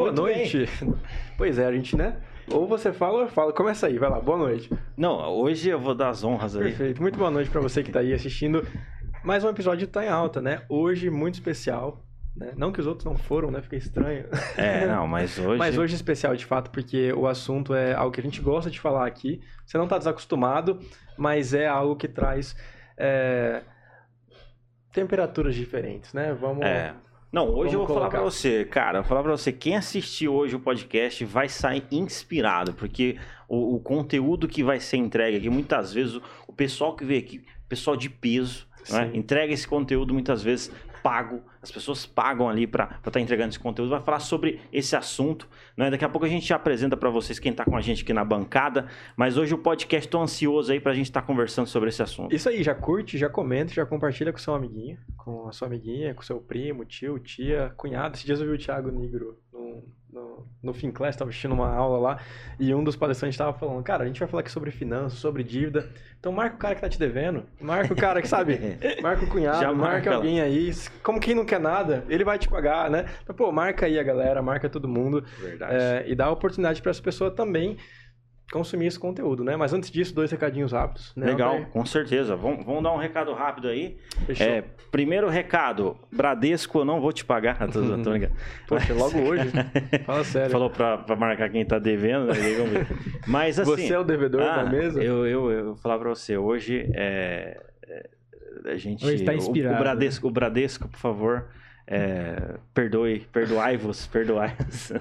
Boa Muito noite. Pois é, a gente, né? Ou você fala ou eu falo. Começa aí, vai lá. Boa noite. Não, hoje eu vou dar as honras aí. Perfeito. Muito boa noite pra você que tá aí assistindo. Mais um episódio Tá em Alta, né? Hoje, muito especial. Né? Não que os outros não foram, né? Fica estranho. É, não, mas hoje. Mas hoje é especial, de fato, porque o assunto é algo que a gente gosta de falar aqui. Você não tá desacostumado, mas é algo que traz é, temperaturas diferentes, né? Vamos. É. Não, hoje Vamos eu vou falar colocar. pra você, cara, eu vou falar pra você, quem assistiu hoje o podcast vai sair inspirado, porque o, o conteúdo que vai ser entregue aqui, muitas vezes, o, o pessoal que veio aqui, pessoal de peso, é? Sim. entrega esse conteúdo muitas vezes pago, as pessoas pagam ali pra estar entregando esse conteúdo, vai falar sobre esse assunto, não é? Daqui a pouco a gente apresenta pra vocês quem tá com a gente aqui na bancada, mas hoje o podcast tô ansioso aí pra gente estar conversando sobre esse assunto. Isso aí, já curte, já comenta, já compartilha com seu amiguinho, com a sua amiguinha, com seu primo, tio, tia, cunhado. Esses dias eu vi o Thiago Negro no, no, Finclass, tava assistindo uma aula lá, e um dos palestrantes tava falando, cara, a gente vai falar aqui sobre finanças, sobre dívida, então marca o cara que tá te devendo, marca o cara que, sabe, marca o cunhado, Já marca, marca alguém aí, como quem não quer nada, ele vai te pagar, né? Então, pô, marca aí a galera, marca todo mundo, Verdade. é, e dá oportunidade para essa pessoa também consumir esse conteúdo, né? Mas antes disso, dois recadinhos rápidos. Né, Legal, Altair? com certeza. Vamos, vamos dar um recado rápido aí. Fechou. É, primeiro recado, Bradesco, eu não vou te pagar. Tô, tô brincando. Poxa, logo hoje. Fala sério. Falou pra, pra marcar quem tá devendo, né? Aí vamos ver. Mas assim. Você é o devedor ah, da mesa? Eu, eu, eu vou falar pra você, hoje é, é, a gente. Hoje tá o- inspirado, O, Bradesco, o Bradesco, por favor, é, perdoe, perdoai-vos, perdoai-vos.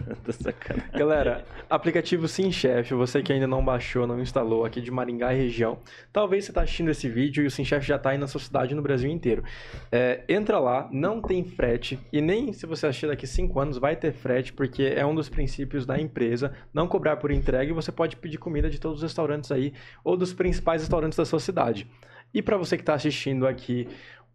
Galera, aplicativo Sim Chef, você que ainda não baixou, não instalou aqui de Maringá e região, talvez você está assistindo esse vídeo e o Sim Chef já está aí na sua cidade no Brasil inteiro. É, entra lá, não tem frete e nem se você assistir daqui 5 anos vai ter frete, porque é um dos princípios da empresa, não cobrar por entrega e você pode pedir comida de todos os restaurantes aí ou dos principais restaurantes da sua cidade. E para você que está assistindo aqui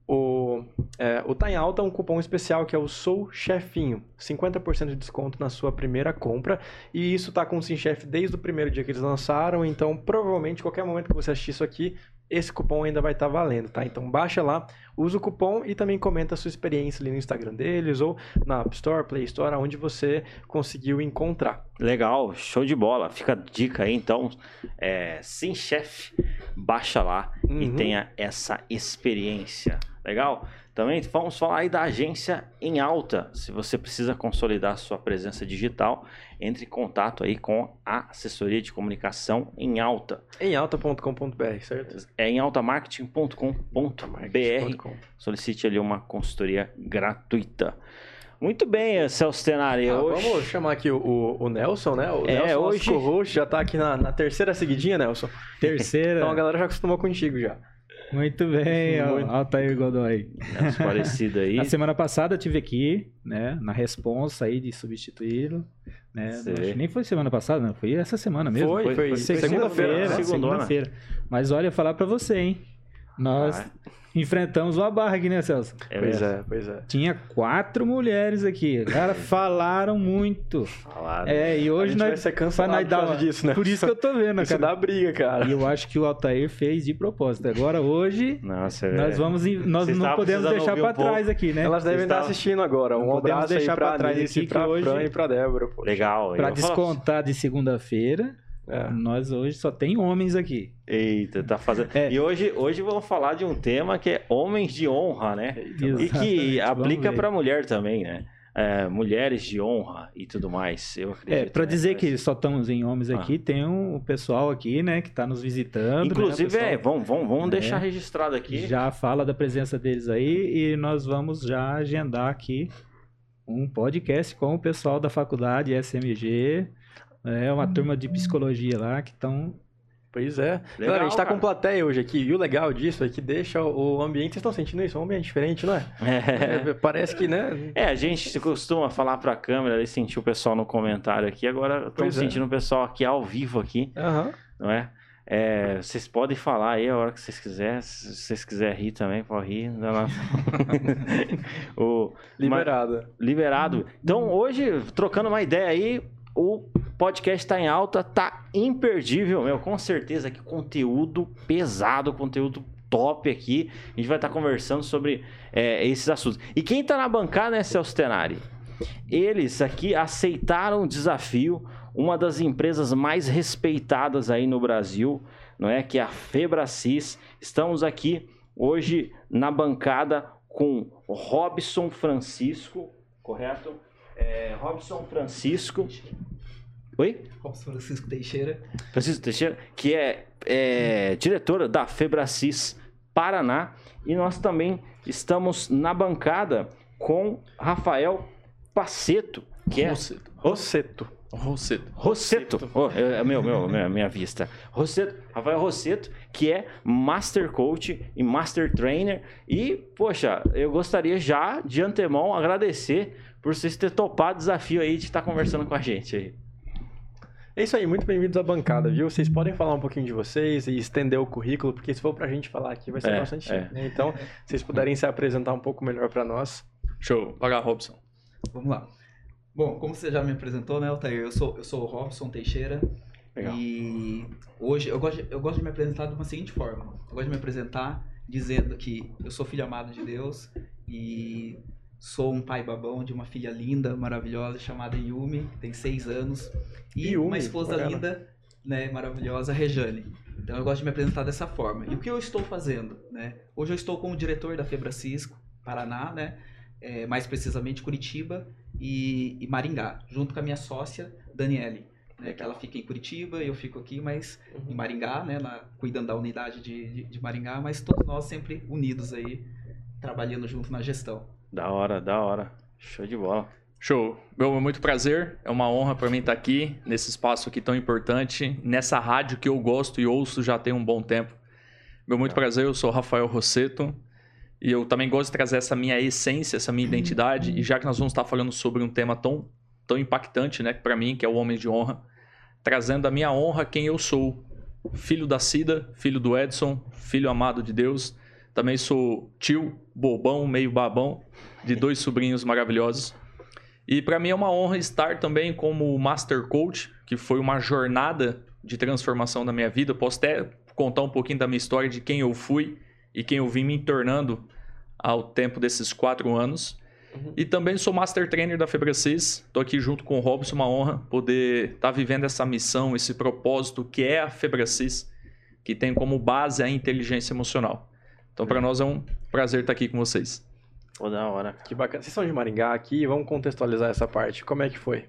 o, é, o Tá em Alta é um cupom especial que é o Sou Chefinho. 50% de desconto na sua primeira compra. E isso tá com o Sim Chef desde o primeiro dia que eles lançaram. Então, provavelmente, qualquer momento que você assistir isso aqui, esse cupom ainda vai estar valendo, tá? Então, baixa lá, usa o cupom e também comenta a sua experiência ali no Instagram deles ou na App Store, Play Store, onde você conseguiu encontrar. Legal, show de bola. Fica a dica aí, então. É, Sim, chefe, baixa lá e Uhum. tenha essa experiência. Legal? Também vamos falar aí da agência em alta. Se você precisa consolidar sua presença digital, entre em contato aí com a assessoria de comunicação em alta. Em alta.com.br, certo? É em altamarketing.com.br. Com. Solicite ali uma consultoria gratuita. Muito bem, Celso Tenari. Ah, hoje... Vamos chamar aqui o, o- o Nelson, né? O É, Nelson, nosso hoje- co-host, já tá aqui na, na terceira seguidinha, Nelson. Terceira. Então a galera já acostumou contigo já. Muito bem, Muito. Altair Godoy. Nelson parecido aí. Na semana passada eu tive aqui, né, na responsa aí de substituí-lo, né? Sei. Acho que nem foi semana passada, não, foi essa semana mesmo. Foi, foi, foi segunda-feira, segunda-feira, né? segunda-feira. Mas olha, falar pra você, hein? Nós Ah, enfrentamos uma barra aqui, né, Celso? é pois mesmo. é, pois é. Tinha quatro mulheres aqui. Cara, falaram muito. Falaram. É, e a hoje gente nós vai ser cancelado nós por uma- disso, né? Por isso que eu tô vendo, Isso cara. dá briga, cara. E eu acho que o Altair fez de propósito. Agora, hoje, Nossa, nós é. vamos. em- Nós Vocês não podemos deixar pra um pouco. trás aqui, né? Elas devem Vocês estar estavam- assistindo agora. Um Não abraço aí deixar pra pra trás aqui que pra hoje- Fran e pra Débora. pô. Legal. Pra falar- descontar de segunda-feira, É. nós hoje só tem homens aqui. Eita, tá fazendo. É. E hoje, hoje vamos falar de um tema que é homens de honra, né? E que Exatamente, aplica pra mulher também, né? É, mulheres de honra e tudo mais. Eu acredito. É, pra né? dizer que só estamos em homens Ah. aqui, tem um, o pessoal aqui, né, que tá nos visitando. Inclusive, né, é, vamos, vamos, vamos É. deixar registrado aqui. Já fala da presença deles aí e nós vamos já agendar aqui um podcast com o pessoal da faculdade SMG. É uma turma de psicologia lá que estão. Pois é. Legal, Galera, a gente tá cara. com plateia hoje aqui. E o legal disso é que deixa o ambiente... Vocês estão sentindo isso? É um ambiente diferente, não é? É. É, Parece que, né? É, a gente costuma falar pra câmera e sentir o pessoal no comentário aqui. Agora estamos é. sentindo o pessoal aqui ao vivo aqui, Aham. não é? É, vocês podem falar aí a hora que vocês quiserem. Se vocês quiserem rir também, pode rir. Não, não. o, Liberada. liberado. Então, hoje, trocando uma ideia aí, o podcast tá em alta, tá imperdível, meu. Com certeza que conteúdo pesado, conteúdo top aqui. A gente vai estar conversando sobre é, esses assuntos. E quem tá na bancada, né, Celso Tenari? Eles aqui aceitaram o desafio, uma das empresas mais respeitadas aí no Brasil, não é? Que é a Febracis. Estamos aqui hoje na bancada com Robson Francisco, correto? É, Robson Francisco. Oi? Robson Francisco Teixeira. Francisco Teixeira, que é, é diretora da Febracis Paraná. E nós também estamos na bancada com Rafael Paceto, que é. Rosseto. Rosseto. Rosseto. Rosseto. Oh, é, é meu, meu, minha, minha vista. Rosseto, Rafael Rosseto, que é Master Coach e Master Trainer. E, poxa, eu gostaria já de antemão agradecer por vocês terem topado o desafio aí de estar conversando com a gente aí. É isso aí, muito bem-vindos à bancada, viu? Vocês podem falar um pouquinho de vocês e estender o currículo, porque se for pra gente falar aqui vai ser É, bastante é. tempo, né? Então, se vocês puderem se apresentar um pouco melhor pra nós. Show. Pagar Robson. Vamos lá. Bom, como você já me apresentou, né, Altair? Eu sou, eu sou o Robson Teixeira. Legal. E hoje eu gosto, de, eu gosto de me apresentar de uma seguinte forma. Eu gosto de me apresentar dizendo que eu sou filho amado de Deus e sou um pai babão de uma filha linda, maravilhosa, chamada Yumi, que tem seis anos. E Yumi, uma esposa linda, né, maravilhosa, Rejane. Então eu gosto de me apresentar dessa forma. E o que eu estou fazendo? Né? Hoje eu estou como diretor da Febracisco, Paraná, né? É, mais precisamente Curitiba e, e Maringá, junto com a minha sócia, Daniele. Né, que ela fica em Curitiba, eu fico aqui, mas em Maringá, né, na- cuidando da unidade de, de, de Maringá, mas todos nós sempre unidos aí, trabalhando junto na gestão. Da hora, da hora. Show de bola. Show. Meu, é muito prazer. É uma honra para mim estar aqui, nesse espaço aqui tão importante, nessa rádio que eu gosto e ouço já tem um bom tempo. Meu, muito prazer. Eu sou o Rafael Rosseto. E eu também gosto de trazer essa minha essência, essa minha identidade. E já que nós vamos estar falando sobre um tema tão, tão impactante, né, para mim, que é o homem de honra, trazendo a minha honra quem eu sou. Filho da Cida, filho do Edson, filho amado de Deus. Também sou tio, bobão, meio babão, de dois sobrinhos maravilhosos. E para mim é uma honra estar também como Master Coach, que foi uma jornada de transformação da minha vida. Posso até contar um pouquinho da minha história, de quem eu fui e quem eu vim me tornando ao tempo desses quatro anos. E também sou Master Trainer da Febracis. Estou aqui junto com o Robson, uma honra poder estar vivendo essa missão, esse propósito que é a Febracis, que tem como base a inteligência emocional. Então, para nós é um prazer estar aqui com vocês. Pô, da hora. Que bacana. Vocês são de Maringá aqui, vamos contextualizar essa parte. Como é que foi?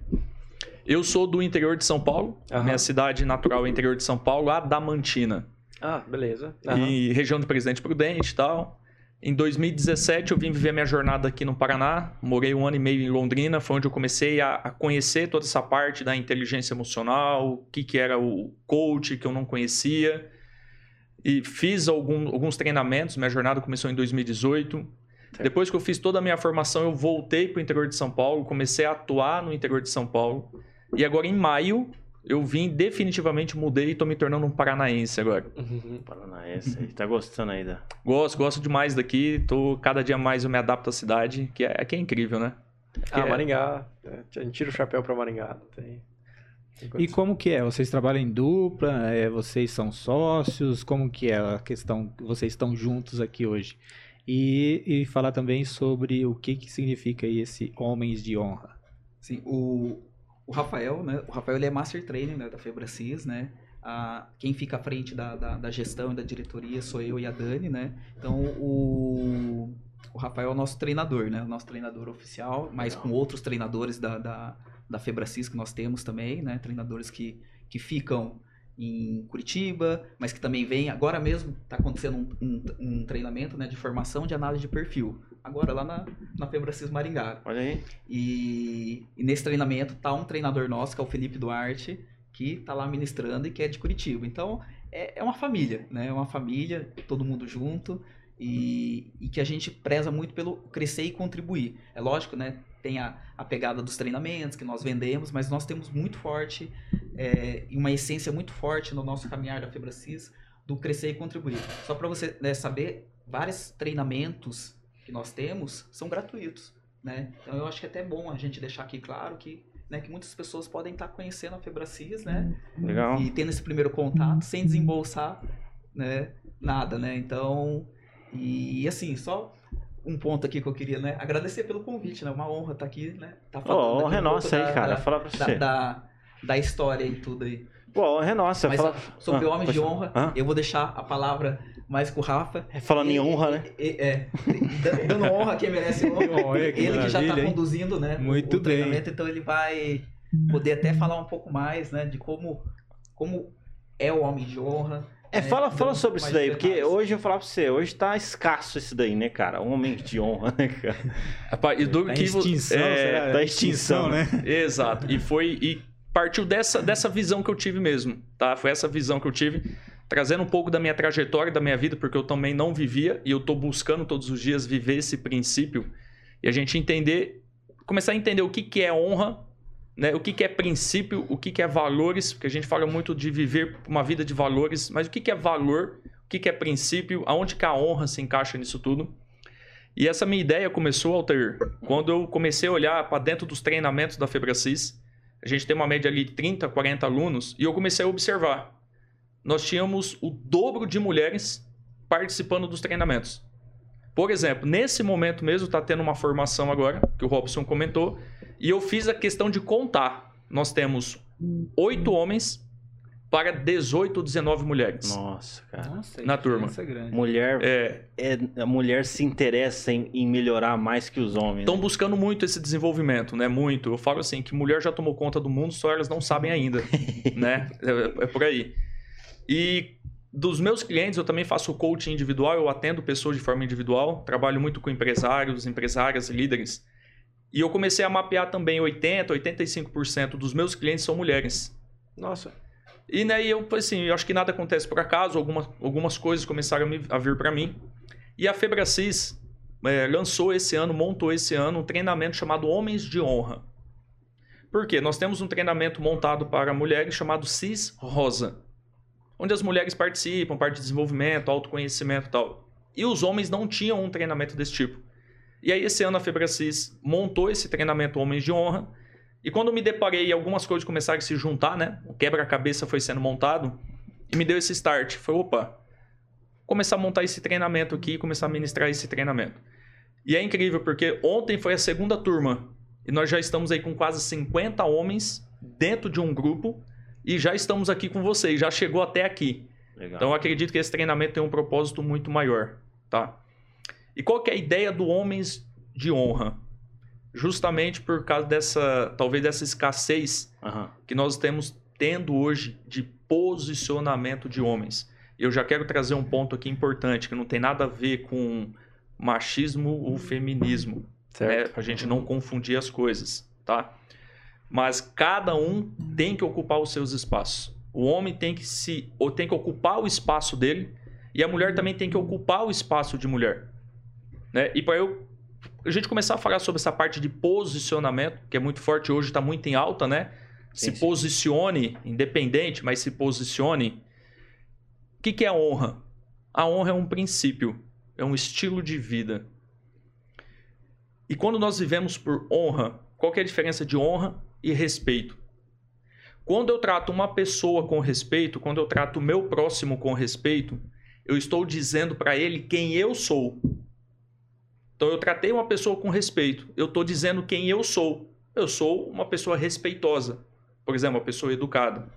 Eu sou do interior de São Paulo. Aham. Minha cidade natural é o interior de São Paulo, Adamantina. Ah, beleza. E região do Presidente Prudente e tal. Em 2017 eu vim viver minha jornada aqui no Paraná. Morei um ano e meio em Londrina. Foi onde eu comecei a, a conhecer toda essa parte da inteligência emocional, o que, que era o coach que eu não conhecia. E fiz algum- alguns treinamentos. Minha jornada começou em 2018. Depois que eu fiz toda a minha formação, eu voltei para o interior de São Paulo, comecei a atuar no interior de São Paulo. E agora, em maio, eu vim definitivamente, mudei e estou me tornando um paranaense agora. Uhum. Paranaense aí. Tá gostando aí da. Gosto, gosto demais daqui. Tô, cada dia mais eu me adapto à cidade, que é, que é incrível, né? Ah, é- Maringá. É, A gente tira o chapéu pra Maringá. Não tem... E como que é? Vocês trabalham em dupla? É, vocês são sócios? Como que é a questão? Vocês estão juntos aqui hoje? E, e falar também sobre o que, que significa esse homens de honra. Sim, o, o Rafael, né? O Rafael ele é Master Trainer né, da Febracis, né? A, quem fica à frente da, da, da gestão e da diretoria sou eu e a Dani, né? Então o, o Rafael é o nosso treinador, né? O nosso treinador oficial, mas com outros treinadores da, da, da Febracis que nós temos também, né? Treinadores que, que ficam em Curitiba, mas que também vem. Agora mesmo está acontecendo um, um, um treinamento né, de formação de análise de perfil. Agora lá na, na Febracis Maringá. Olha aí. E, e nesse treinamento tá um treinador nosso, que é o Felipe Duarte, que tá lá ministrando e que é de Curitiba. Então, é, é uma família, né? É uma família, todo mundo junto, e, e que a gente preza muito pelo crescer e contribuir. É lógico, né? Tem a, a pegada dos treinamentos que nós vendemos, mas nós temos muito forte, é, e uma essência muito forte no nosso caminhar da Febracis, do crescer e contribuir. Só para você né, saber, vários treinamentos que nós temos são gratuitos né? Então eu acho que é até bom a gente deixar aqui claro que, né, que muitas pessoas podem estar conhecendo a Febracis, né? Legal. E tendo esse primeiro contato sem desembolsar, né, nada, né? Então, e assim, só um ponto aqui que eu queria, né? Agradecer pelo convite, né? Uma honra estar aqui, né? Tá Ó, aqui honra é um nossa aí, da- cara. da- Fala pra Da, você. da, da história e tudo aí. Pô, honra é nossa. Mas Fala... sobre Ah, homens de honra, Hã? eu vou deixar a palavra mais com o Rafa. É Falando em honra, né? É, dan- dando honra a quem merece honra. Olha que ele que já está conduzindo, né? o- Muito o bem. treinamento, então ele vai poder até falar um pouco mais, né? De como, como é o homem de honra. É, né, fala, fala um sobre isso daí, de porque hoje eu vou falar pra você, hoje tá escasso isso daí, né, cara? Homem de honra, né, cara? Rapaz, e do Tá que extinção, é, será? tá extinção, né? Exato. E foi e partiu dessa, dessa visão que eu tive mesmo, tá? Foi essa visão que eu tive, trazendo um pouco da minha trajetória, da minha vida, porque eu também não vivia e eu tô buscando todos os dias viver esse princípio e a gente entender, começar a entender o que que é honra, né? O que que é princípio, o que que é valores, porque a gente fala muito de viver uma vida de valores, mas o que que é valor, o que que é princípio, aonde que a honra se encaixa nisso tudo? E essa minha ideia começou, Alter, quando eu comecei a olhar para dentro dos treinamentos da Febracis. A gente tem uma média ali de 30, 40 alunos, e eu comecei a observar. Nós tínhamos o dobro de mulheres participando dos treinamentos. Por exemplo, nesse momento mesmo está tendo uma formação agora, que o Robson comentou, e eu fiz a questão de contar. Nós temos oito homens para 18 ou 19 mulheres. Nossa, cara. Nossa, Na turma. grande. Mulher, É, é, a mulher se interessa em, em melhorar mais que os homens. Estão né? buscando muito esse desenvolvimento, né? Muito. Eu falo assim, que mulher já tomou conta do mundo, só elas não sabem ainda, né? É, é por aí. E dos meus clientes, eu também faço coaching individual, eu atendo pessoas de forma individual, trabalho muito com empresários, empresárias, líderes. E eu comecei a mapear também 80, 85% dos meus clientes são mulheres. Nossa. E né, eu assim, eu acho que nada acontece por acaso, algumas, algumas coisas começaram a, vir para mim. E a Febracis eh, lançou esse ano, montou esse ano um treinamento chamado Homens de Honra. Por quê? Nós temos um treinamento montado para mulheres chamado CIS Rosa, onde as mulheres participam, parte de desenvolvimento, autoconhecimento e tal. E os homens não tinham um treinamento desse tipo. E aí esse ano a Febracis montou esse treinamento Homens de Honra, e quando me deparei algumas coisas começaram a se juntar, né? O quebra-cabeça foi sendo montado e me deu esse start. Foi, opa, começar a montar esse treinamento aqui, começar a ministrar esse treinamento. E é incrível porque ontem foi a segunda turma e nós já estamos aí com quase 50 homens dentro de um grupo e já estamos aqui com vocês, já chegou até aqui. Legal. Então eu acredito que esse treinamento tem um propósito muito maior, tá? E qual que é a ideia do homens de honra? Justamente por causa dessa, talvez dessa escassez Aham. que nós estamos tendo hoje de posicionamento de homens. Eu já quero trazer um ponto aqui importante que não tem nada a ver com machismo ou feminismo, né? Certo. A gente não confundir as coisas, tá? Mas cada um tem que ocupar os seus espaços. O homem tem que se ou tem que ocupar o espaço dele e a mulher também tem que ocupar o espaço de mulher, né? E para eu a gente começar a falar sobre essa parte de posicionamento, que é muito forte hoje, está muito em alta, né? Sim, se sim. posicione, independente, mas se posicione. O que, que é honra? A honra é um princípio, é um estilo de vida. E quando nós vivemos por honra, qual é a diferença de honra e respeito? Quando eu trato uma pessoa com respeito, quando eu trato o meu próximo com respeito, eu estou dizendo para ele quem eu sou. Então eu tratei uma pessoa com respeito, eu estou dizendo quem eu sou. Eu sou uma pessoa respeitosa, por exemplo, uma pessoa educada.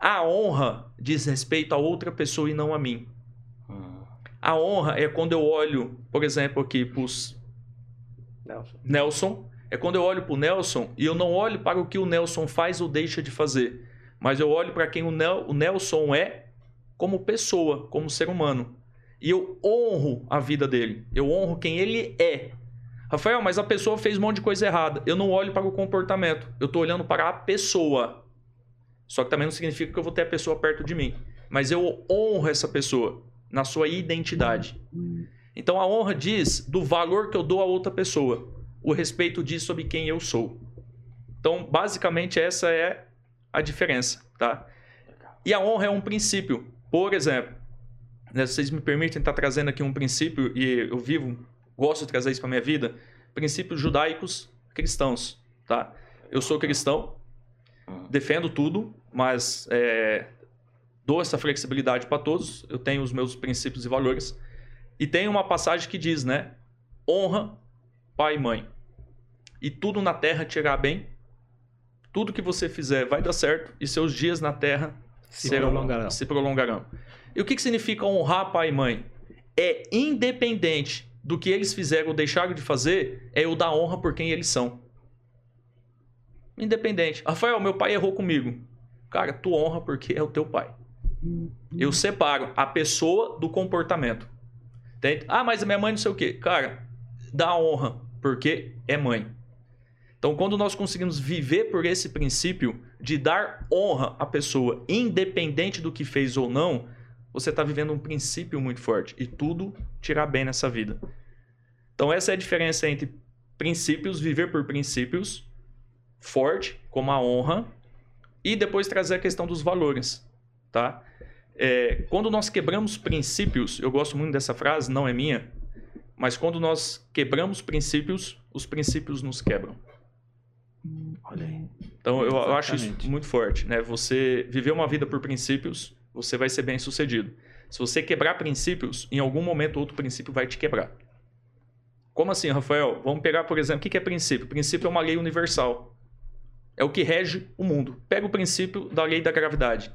A honra diz respeito a outra pessoa e não a mim. A honra é quando eu olho, por exemplo, aqui para Nelson. Nelson, é quando eu olho para o Nelson e eu não olho para o que o Nelson faz ou deixa de fazer, mas eu olho para quem o, Nel, o Nelson é como pessoa, como ser humano. E eu honro a vida dele, eu honro quem ele é. Rafael, mas a pessoa fez um monte de coisa errada. Eu não olho para o comportamento, eu estou olhando para a pessoa. Só que também não significa que eu vou ter a pessoa perto de mim. Mas eu honro essa pessoa na sua identidade. Então a honra diz do valor que eu dou a outra pessoa. O respeito diz sobre quem eu sou. Então, basicamente, essa é a diferença, tá? E a honra é um princípio. Por exemplo, né, vocês me permitem estar trazendo aqui um princípio, e eu vivo, gosto de trazer isso para minha vida, princípios judaicos cristãos, tá? Eu sou cristão, defendo tudo, mas é, dou essa flexibilidade para todos. Eu tenho os meus princípios e valores. E tem uma passagem que diz, né? honra pai e mãe. E tudo na terra te irá bem. Tudo que você fizer vai dar certo e seus dias na terra Se serão- prolongarão. se prolongarão. E o que, que significa honrar pai e mãe? É independente do que eles fizeram ou deixaram de fazer, é eu dar honra por quem eles são. Independente. Rafael, meu pai errou comigo. Cara, tu honra porque é o teu pai. Eu separo a pessoa do comportamento. Entende? Ah, mas minha mãe não sei o quê. Cara, dá honra porque é mãe. Então, quando nós conseguimos viver por esse princípio de dar honra à pessoa, independente do que fez ou não, você está vivendo um princípio muito forte e tudo irá bem nessa vida. Então, essa é a diferença entre princípios, viver por princípios, forte, como a honra, e depois trazer a questão dos valores, tá? É, quando nós quebramos princípios, eu gosto muito dessa frase, não é minha, mas quando nós quebramos princípios, os princípios nos quebram. Olha aí. Então eu, eu acho isso muito forte, né? Você viver uma vida por princípios, você vai ser bem sucedido. Se você quebrar princípios, em algum momento outro princípio vai te quebrar. Como assim, Rafael? Vamos pegar, por exemplo, o que é princípio? Princípio é uma lei universal. É o que rege o mundo. Pega o princípio da lei da gravidade.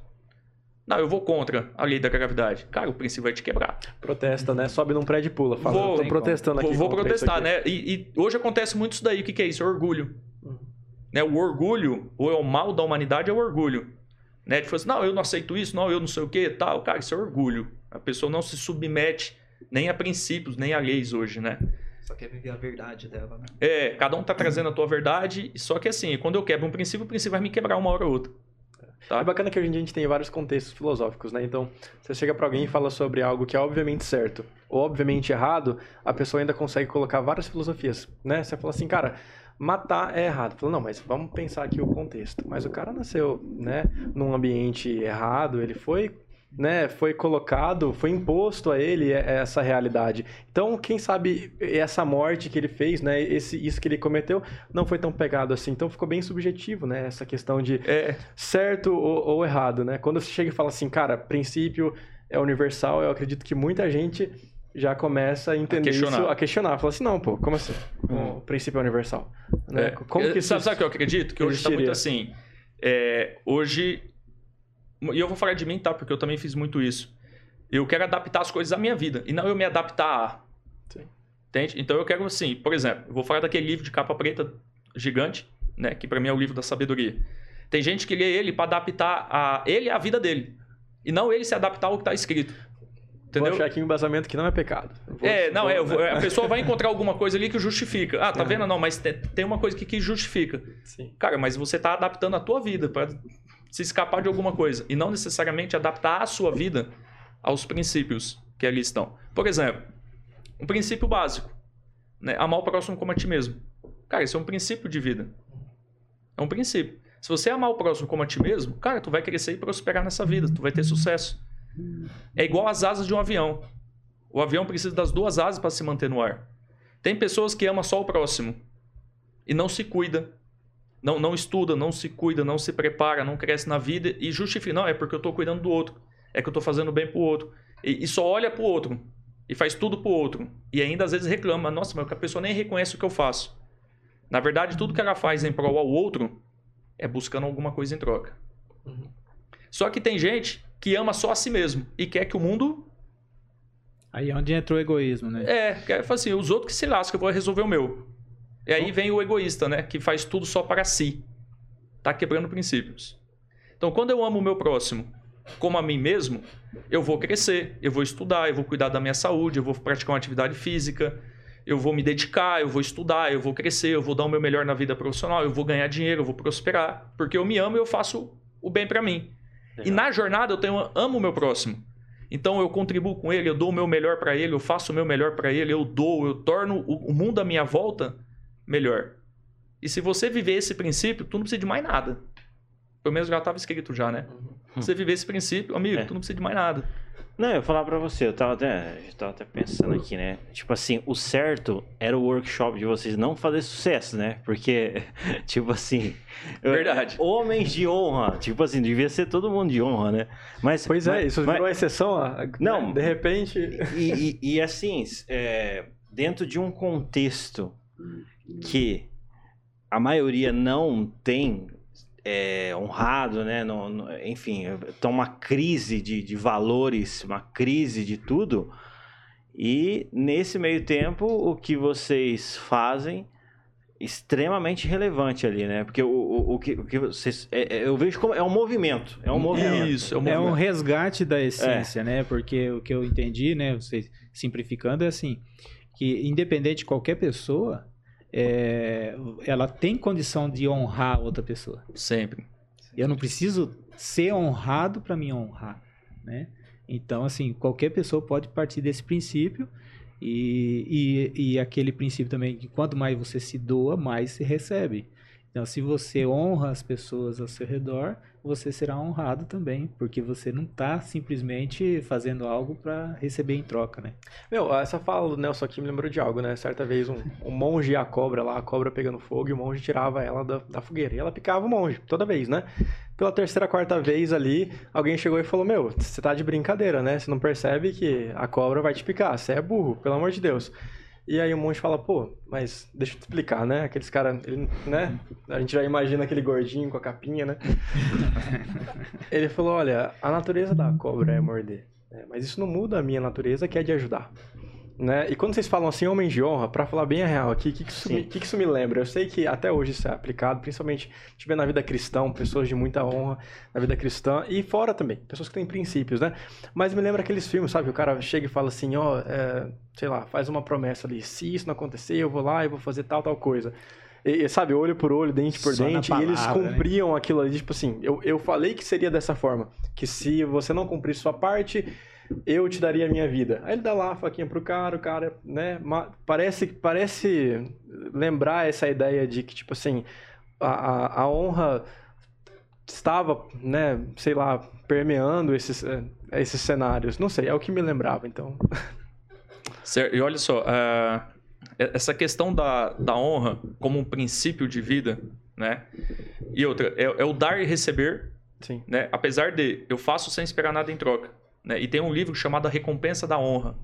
Não, eu vou contra a lei da gravidade. Cara, o princípio vai te quebrar. Protesta, né? Sobe num prédio e pula. Fala, Vou- tô protestando aqui. Vou, vou protestar, né? E, e hoje acontece muito isso daí. O que, que é isso? Orgulho. Uhum. Né? O orgulho, ou é o mal da humanidade, é o orgulho. Né? Tipo assim, não, eu não aceito isso, não, eu não sei o que tal. Cara, isso é orgulho. A pessoa não se submete nem a princípios, nem a leis hoje, né? Só quer viver a verdade dela, né? É, cada um tá trazendo a tua verdade, só que assim, quando eu quebro um princípio, o princípio vai me quebrar uma hora ou outra. Tá? É bacana que hoje em dia a gente tem vários contextos filosóficos, né? Então, você chega pra alguém e fala sobre algo que é obviamente certo ou obviamente errado, a pessoa ainda consegue colocar várias filosofias, né? Você fala assim, cara, matar é errado. Fala, não, mas vamos pensar aqui o contexto. Mas o cara nasceu, né, num ambiente errado, ele foi, né, foi colocado, foi imposto a ele essa realidade. Então, quem sabe essa morte que ele fez, né, esse isso que ele cometeu, não foi tão pegado assim. Então, ficou bem subjetivo, né, essa questão de É, certo ou, ou errado, né? Quando você chega e fala assim, cara, princípio é universal, eu acredito que muita gente já começa a entender questionar. isso, a questionar. Fala assim, não, pô, como assim? O princípio é universal. Né? É, Como que isso... sabe, sabe o que eu acredito? Que hoje está muito assim. é, hoje. E eu vou falar de mim, tá? Porque eu também fiz muito isso. Eu quero adaptar as coisas à minha vida. E não eu me adaptar a. Sim. Entende? Então eu quero assim, por exemplo, eu vou falar daquele livro de capa preta gigante, né? Que pra mim é o livro da sabedoria. Tem gente que lê ele pra adaptar a ele à vida dele. E não ele se adaptar ao que tá escrito. Vou Entendeu? achar aqui um embasamento que não é pecado. Vou- É, não, vou- é, vou- né? a pessoa vai encontrar alguma coisa ali que justifica. Ah, tá Aham. vendo? Não, mas te- tem uma coisa aqui que justifica. Sim. Cara, mas você tá adaptando a tua vida para se escapar de alguma coisa e não necessariamente adaptar a sua vida aos princípios que ali estão. Por exemplo, um princípio básico, né? Amar o próximo como a ti mesmo. Cara, isso é um princípio de vida. É um princípio. Se você amar o próximo como a ti mesmo, cara, tu vai crescer e prosperar nessa vida, tu vai ter sucesso. É igual as asas de um avião. O avião precisa das duas asas para se manter no ar. Tem pessoas que amam só o próximo e não se cuida, não, não estuda, não se cuida, não se prepara, não cresce na vida e justifica, não, é porque eu estou cuidando do outro, é que eu estou fazendo bem pro outro. E, e só olha pro outro e faz tudo pro outro. E ainda às vezes reclama, nossa, mas a pessoa nem reconhece o que eu faço. Na verdade, tudo que ela faz em prol ao outro é buscando alguma coisa em troca. Só que tem gente que ama só a si mesmo e quer que o mundo Aí é onde entra o egoísmo, né? é, quer falar assim, os outros que se lascam, eu vou resolver o meu. E aí vem o egoísta, né? Que faz tudo só para si. Tá quebrando princípios. Então, quando eu amo o meu próximo como a mim mesmo, eu vou crescer, eu vou estudar, eu vou cuidar da minha saúde, eu vou praticar uma atividade física, eu vou me dedicar, eu vou estudar, eu vou crescer, eu vou dar o meu melhor na vida profissional, eu vou ganhar dinheiro, eu vou prosperar, porque eu me amo e eu faço o bem para mim. E na jornada eu tenho, amo o meu próximo. Então eu contribuo com ele, eu dou o meu melhor para ele, eu faço o meu melhor para ele, eu dou, eu torno o, mundo à minha volta melhor. E se você viver esse princípio, tu não precisa de mais nada. Pelo menos já estava escrito já, né? Se você viver esse princípio, amigo, É. tu não precisa de mais nada. Não, eu ia falar pra você, eu tava até, eu tava até pensando aqui, né? Tipo assim, o certo era o workshop de vocês não fazer sucesso, né? Porque, tipo assim. eu- Verdade. Homens de honra. Tipo assim, devia ser todo mundo de honra, né? Mas, Pois é, mas- isso mas- virou exceção. ó, Não. né? De repente... e, e- e assim, é, dentro de um contexto que a maioria não tem é, honrado, né? Não, não- enfim, tá uma crise de, de valores, uma crise de tudo. E nesse meio tempo, o que vocês fazem extremamente relevante ali, né? Porque o, o, o que, o que vocês. é- é- eu vejo como. É um movimento. É um movimento. Isso, é um É um movimento. resgate da essência, né? Porque o que eu entendi, né? Você simplificando é assim, que independente de qualquer pessoa, é, ela tem condição de honrar outra pessoa. Sempre. Eu não preciso ser honrado para me honrar, né? Então, assim, qualquer pessoa pode partir desse princípio e, e, e aquele princípio também que quanto mais você se doa, mais se recebe. Então, se você honra as pessoas ao seu redor, você será honrado também, porque você não está simplesmente fazendo algo para receber em troca, né? Meu, essa fala do Nelson aqui me lembrou de algo, né? Certa vez um, um monge e a cobra lá, a cobra pegando fogo, e o monge tirava ela da, da fogueira. E ela picava o monge, toda vez, né? Pela terceira, quarta vez ali, alguém chegou e falou: Meu, você tá de brincadeira, né? Você não percebe que a cobra vai te picar, você é burro, pelo amor de Deus. E aí o monge fala, pô, mas deixa eu te explicar, né? Aqueles caras, ele, né? A gente já imagina aquele gordinho com a capinha, né? ele falou, olha, a natureza da cobra é morder. né? Mas isso não muda a minha natureza, que é de ajudar. Né? E quando vocês falam assim, homens de honra, pra falar bem a real aqui, o que, que, isso me- que que isso me lembra? Eu sei que até hoje isso é aplicado, principalmente a gente vê na vida cristã, pessoas de muita honra na vida cristã e fora também, pessoas que têm princípios, né? Mas me lembra aqueles filmes, sabe? O cara chega e fala assim, ó, é, sei lá, faz uma promessa ali, se isso não acontecer, eu vou lá e vou fazer tal, tal coisa. E, sabe, olho por olho, dente por Só dente, e eles palavra, né? cumpriam aquilo ali, tipo assim, eu, eu falei que seria dessa forma, que se você não cumprir sua parte, eu te daria a minha vida. Aí ele dá lá a faquinha pro cara, o cara, né, parece, parece lembrar essa ideia de que, tipo assim, a, a, honra estava, né, sei lá, permeando esses, eh, esses cenários. Não sei, é o que me lembrava, então. Certo. E olha só, ah, essa questão da, da honra como um princípio de vida, né? E outra, é, é o dar e receber, Sim. né? Apesar de eu faço sem esperar nada em troca, né? E tem um livro chamado A Recompensa da Honra.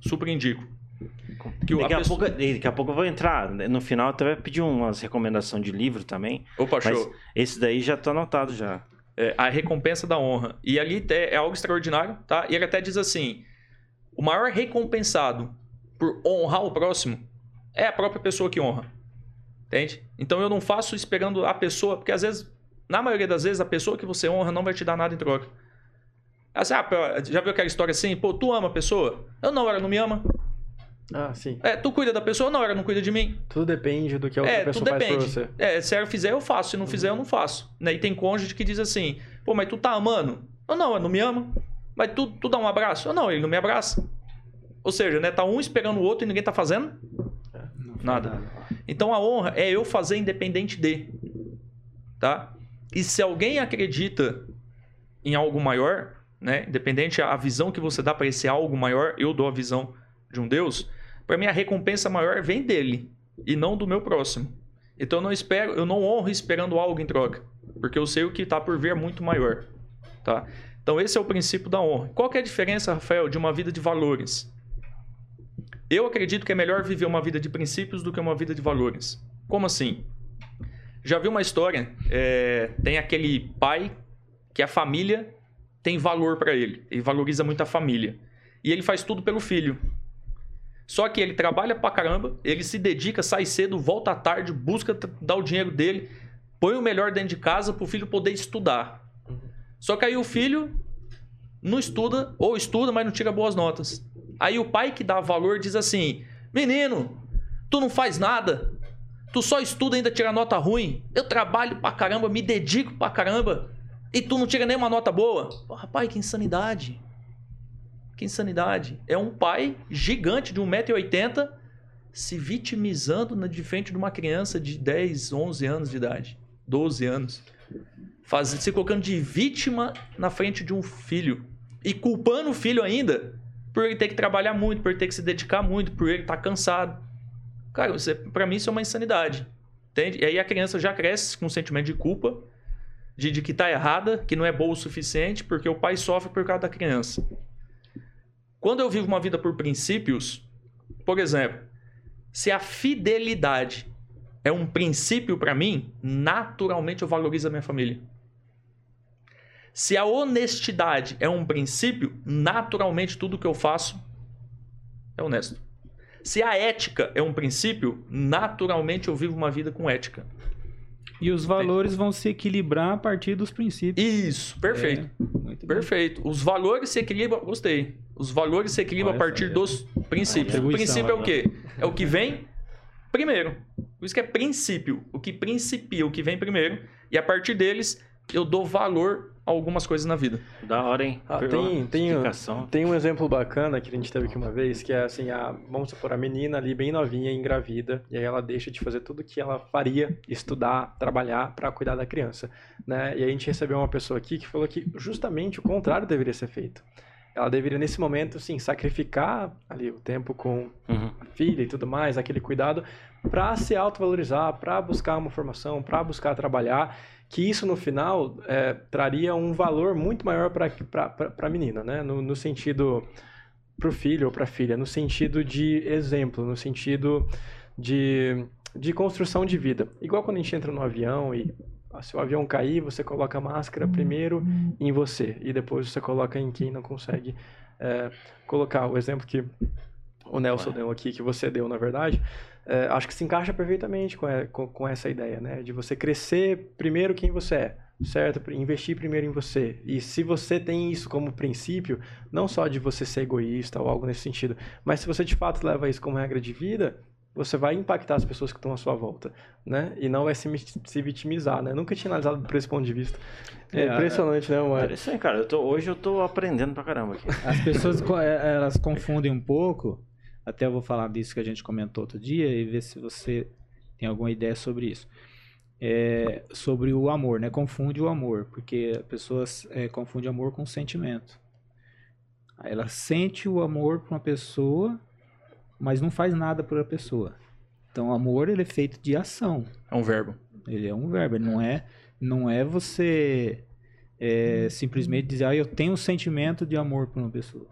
Super indico. Que Daqui a, pessoa- pouco, daqui a pouco eu vou entrar. No final, eu até vai pedir umas recomendações de livro também. Opa, show. esse daí já tá anotado já. É, a recompensa da honra. E ali é, é algo extraordinário, tá? E ele até diz assim: o maior recompensado por honrar o próximo é a própria pessoa que honra. Entende? Então eu não faço esperando a pessoa, porque às vezes, na maioria das vezes, a pessoa que você honra não vai te dar nada em troca. Assim, ah, já viu aquela história assim? Pô, tu ama a pessoa? Eu não, ela não me ama. Ah, sim. É, tu cuida da pessoa? Não, ela não cuida de mim. Tudo depende do que a outra É, pessoa tudo faz por depende. você. É, se ela fizer, eu faço. Se não fizer, eu não faço. Né? E tem cônjuge que diz assim: pô, mas tu tá amando? Eu não, eu não me ama. Mas tu, tu dá um abraço? Eu não, ele não me abraça. Ou seja, né? Tá um esperando o outro e ninguém tá fazendo Não foi nada. Então a honra é eu fazer independente de. Tá? E se alguém acredita em algo maior, né? Independente a visão que você dá para esse algo maior, eu dou a visão de um Deus. Para mim a recompensa maior vem dele e não do meu próximo. Então eu não espero, eu não honro esperando algo em troca, porque eu sei o que está por vir é muito maior, tá? Então esse é o princípio da honra. Qual é a diferença, Rafael, de uma vida de valores? Eu acredito que é melhor viver uma vida de princípios do que uma vida de valores. Como assim? Já viu uma história? É, tem aquele pai que a família tem valor para ele. Ele valoriza muito a família. E ele faz tudo pelo filho. Só que ele trabalha pra caramba, ele se dedica, sai cedo, volta à tarde, busca dar o dinheiro dele, põe o melhor dentro de casa pro filho poder estudar. Só que aí o filho não estuda, ou estuda, mas não tira boas notas. Aí o pai que dá valor diz assim: Menino, tu não faz nada. Tu só estuda e ainda tira nota ruim. Eu trabalho pra caramba, me dedico pra caramba. E tu não tira nenhuma nota boa. Porra, pai, que insanidade. Que insanidade. É um pai gigante de 1,80m se vitimizando na- de frente de uma criança de 10, 11 anos de idade. 12 anos. Faz, se colocando de vítima na frente de um filho. E culpando o filho ainda por ele ter que trabalhar muito, por ele ter que se dedicar muito, por ele estar cansado. Cara, pra mim isso é uma insanidade. Entende? E aí a criança já cresce com um sentimento de culpa, de, de que tá errada, que não é boa o suficiente, porque o pai sofre por causa da criança. Quando eu vivo uma vida por princípios, por exemplo, se a fidelidade é um princípio para mim, naturalmente eu valorizo a minha família. Se a honestidade é um princípio, naturalmente tudo que eu faço é honesto. Se a ética é um princípio, naturalmente eu vivo uma vida com ética. E os valores vão se equilibrar a partir dos princípios. Isso, perfeito. É, bem. Perfeito. Os valores se equilibram. Gostei. Os valores se equilibram Olha a partir dos princípios. O princípio é o quê? É o que vem primeiro. Por isso que é princípio. O que principia, o que vem primeiro. E a partir deles, eu dou valor algumas coisas na vida. Da hora, hein? Ah, tem, tem, explicação. tem um exemplo bacana que a gente teve aqui uma vez, que é assim, a, vamos supor, a menina ali bem novinha, engravida, e aí ela deixa de fazer tudo que ela faria, estudar, trabalhar para cuidar da criança, né? E aí a gente recebeu uma pessoa aqui que falou que justamente o contrário deveria ser feito. Ela deveria, nesse momento, sim, sacrificar ali o tempo com Uhum. a filha e tudo mais, aquele cuidado, para se autovalorizar, para buscar uma formação, para buscar trabalhar, que isso no final é, traria um valor muito maior para a menina, né? No, no sentido para o filho ou para a filha, no sentido de exemplo, no sentido de, de construção de vida. Igual quando a gente entra no avião e se o avião cair, você coloca a máscara primeiro em você e depois você coloca em quem não consegue é, colocar. O exemplo que o Nelson deu aqui, que você deu, na verdade, é, acho que se encaixa perfeitamente com, é, com, com essa ideia, né? De você crescer primeiro quem você é, certo? Investir primeiro em você. E se você tem isso como princípio, não só de você ser egoísta ou algo nesse sentido, mas se você de fato leva isso como regra de vida, você vai impactar as pessoas que estão à sua volta, né? E não vai se, se vitimizar, né? Nunca tinha analisado por esse ponto de vista. É, É, impressionante, né, mano? Interessante, cara. Eu tô, hoje eu tô aprendendo pra caramba aqui. As pessoas eh, elas confundem um pouco. Até eu vou falar disso que a gente comentou outro dia e ver se você tem alguma ideia sobre isso. É, sobre o amor, né? Confunde o amor, porque as pessoas é, confundem amor com sentimento. Ela sente o amor por uma pessoa, mas não faz nada por a pessoa. Então, amor ele é feito de ação. É um verbo. Ele é um verbo, ele não é, não é você é, simplesmente dizer, ah, eu tenho um sentimento de amor por uma pessoa.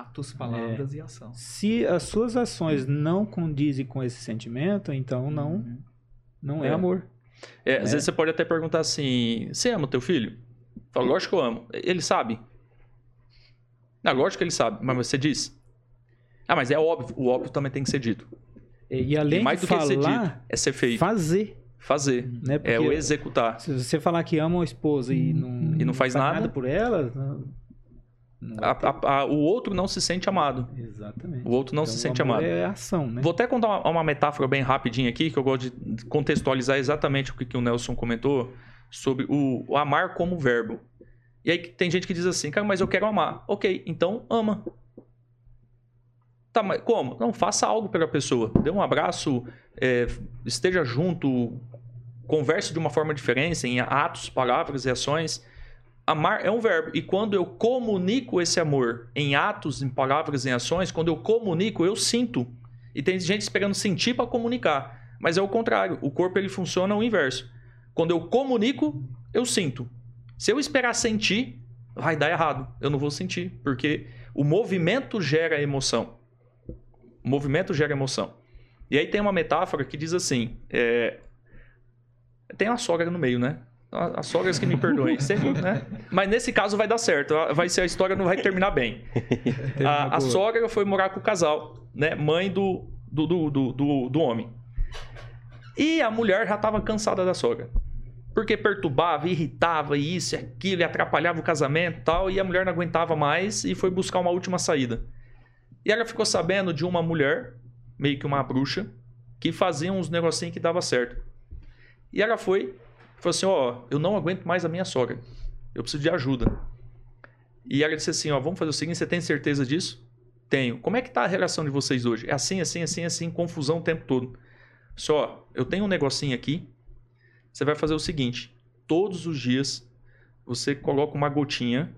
Atos, palavras e ação. Se as suas ações não condizem com esse sentimento, então não, não é, É. amor. É, às Né? vezes você pode até perguntar assim: você ama teu filho? Fala, lógico que eu amo. Ele sabe? Não, lógico que ele sabe, mas você diz. Ah, mas é óbvio. O óbvio também tem que ser dito. E, e E além mais de do que ser dito, falar, é ser feito. fazer. Fazer. Né? É o executar. se você falar que ama uma esposa e não, E não faz nada? por ela, A- a- a- o outro não se sente amado. Exatamente. O outro não Então, se sente amado. É ação, né? Vou até contar uma, uma metáfora bem rapidinha aqui, que eu gosto de contextualizar exatamente o que, que o Nelson comentou sobre o, o amar como verbo. E aí tem gente que diz assim, cara, mas eu quero amar. Ok, então ama. Tá, mas como? Não, faça algo pela pessoa. Dê um abraço, é, esteja junto, converse de uma forma diferente, em atos, palavras e ações. Amar é um verbo. E quando eu comunico esse amor em atos, em palavras, em ações, quando eu comunico, eu sinto. E tem gente esperando sentir para comunicar. Mas é o contrário. O corpo ele funciona o inverso. Quando eu comunico, eu sinto. Se eu esperar sentir, vai dar errado. Eu não vou sentir. Porque o movimento gera emoção. O movimento gera emoção. E aí tem uma metáfora que diz assim: é, tem uma sogra no meio, né? As sogras que me perdoem, sempre, né? Mas nesse caso vai dar certo. Vai ser a história não vai terminar bem. A, a sogra foi morar com o casal, né? Mãe do, do, do, do, do, homem. E a mulher já estava cansada da sogra. Porque perturbava, irritava, isso e aquilo, e atrapalhava o casamento e tal. E a mulher não aguentava mais e foi buscar uma última saída. E ela ficou sabendo de uma mulher, meio que uma bruxa, que fazia uns negocinhos que dava certo. E ela foi, falou assim: Ó, eu não aguento mais a minha sogra. Eu preciso de ajuda. E ela disse assim: Ó, vamos fazer o seguinte: você tem certeza disso? Tenho. Como é que tá a relação de vocês hoje? É assim, assim, assim, assim, confusão o tempo todo. Só, eu tenho um negocinho aqui. Você vai fazer o seguinte: todos os dias você coloca uma gotinha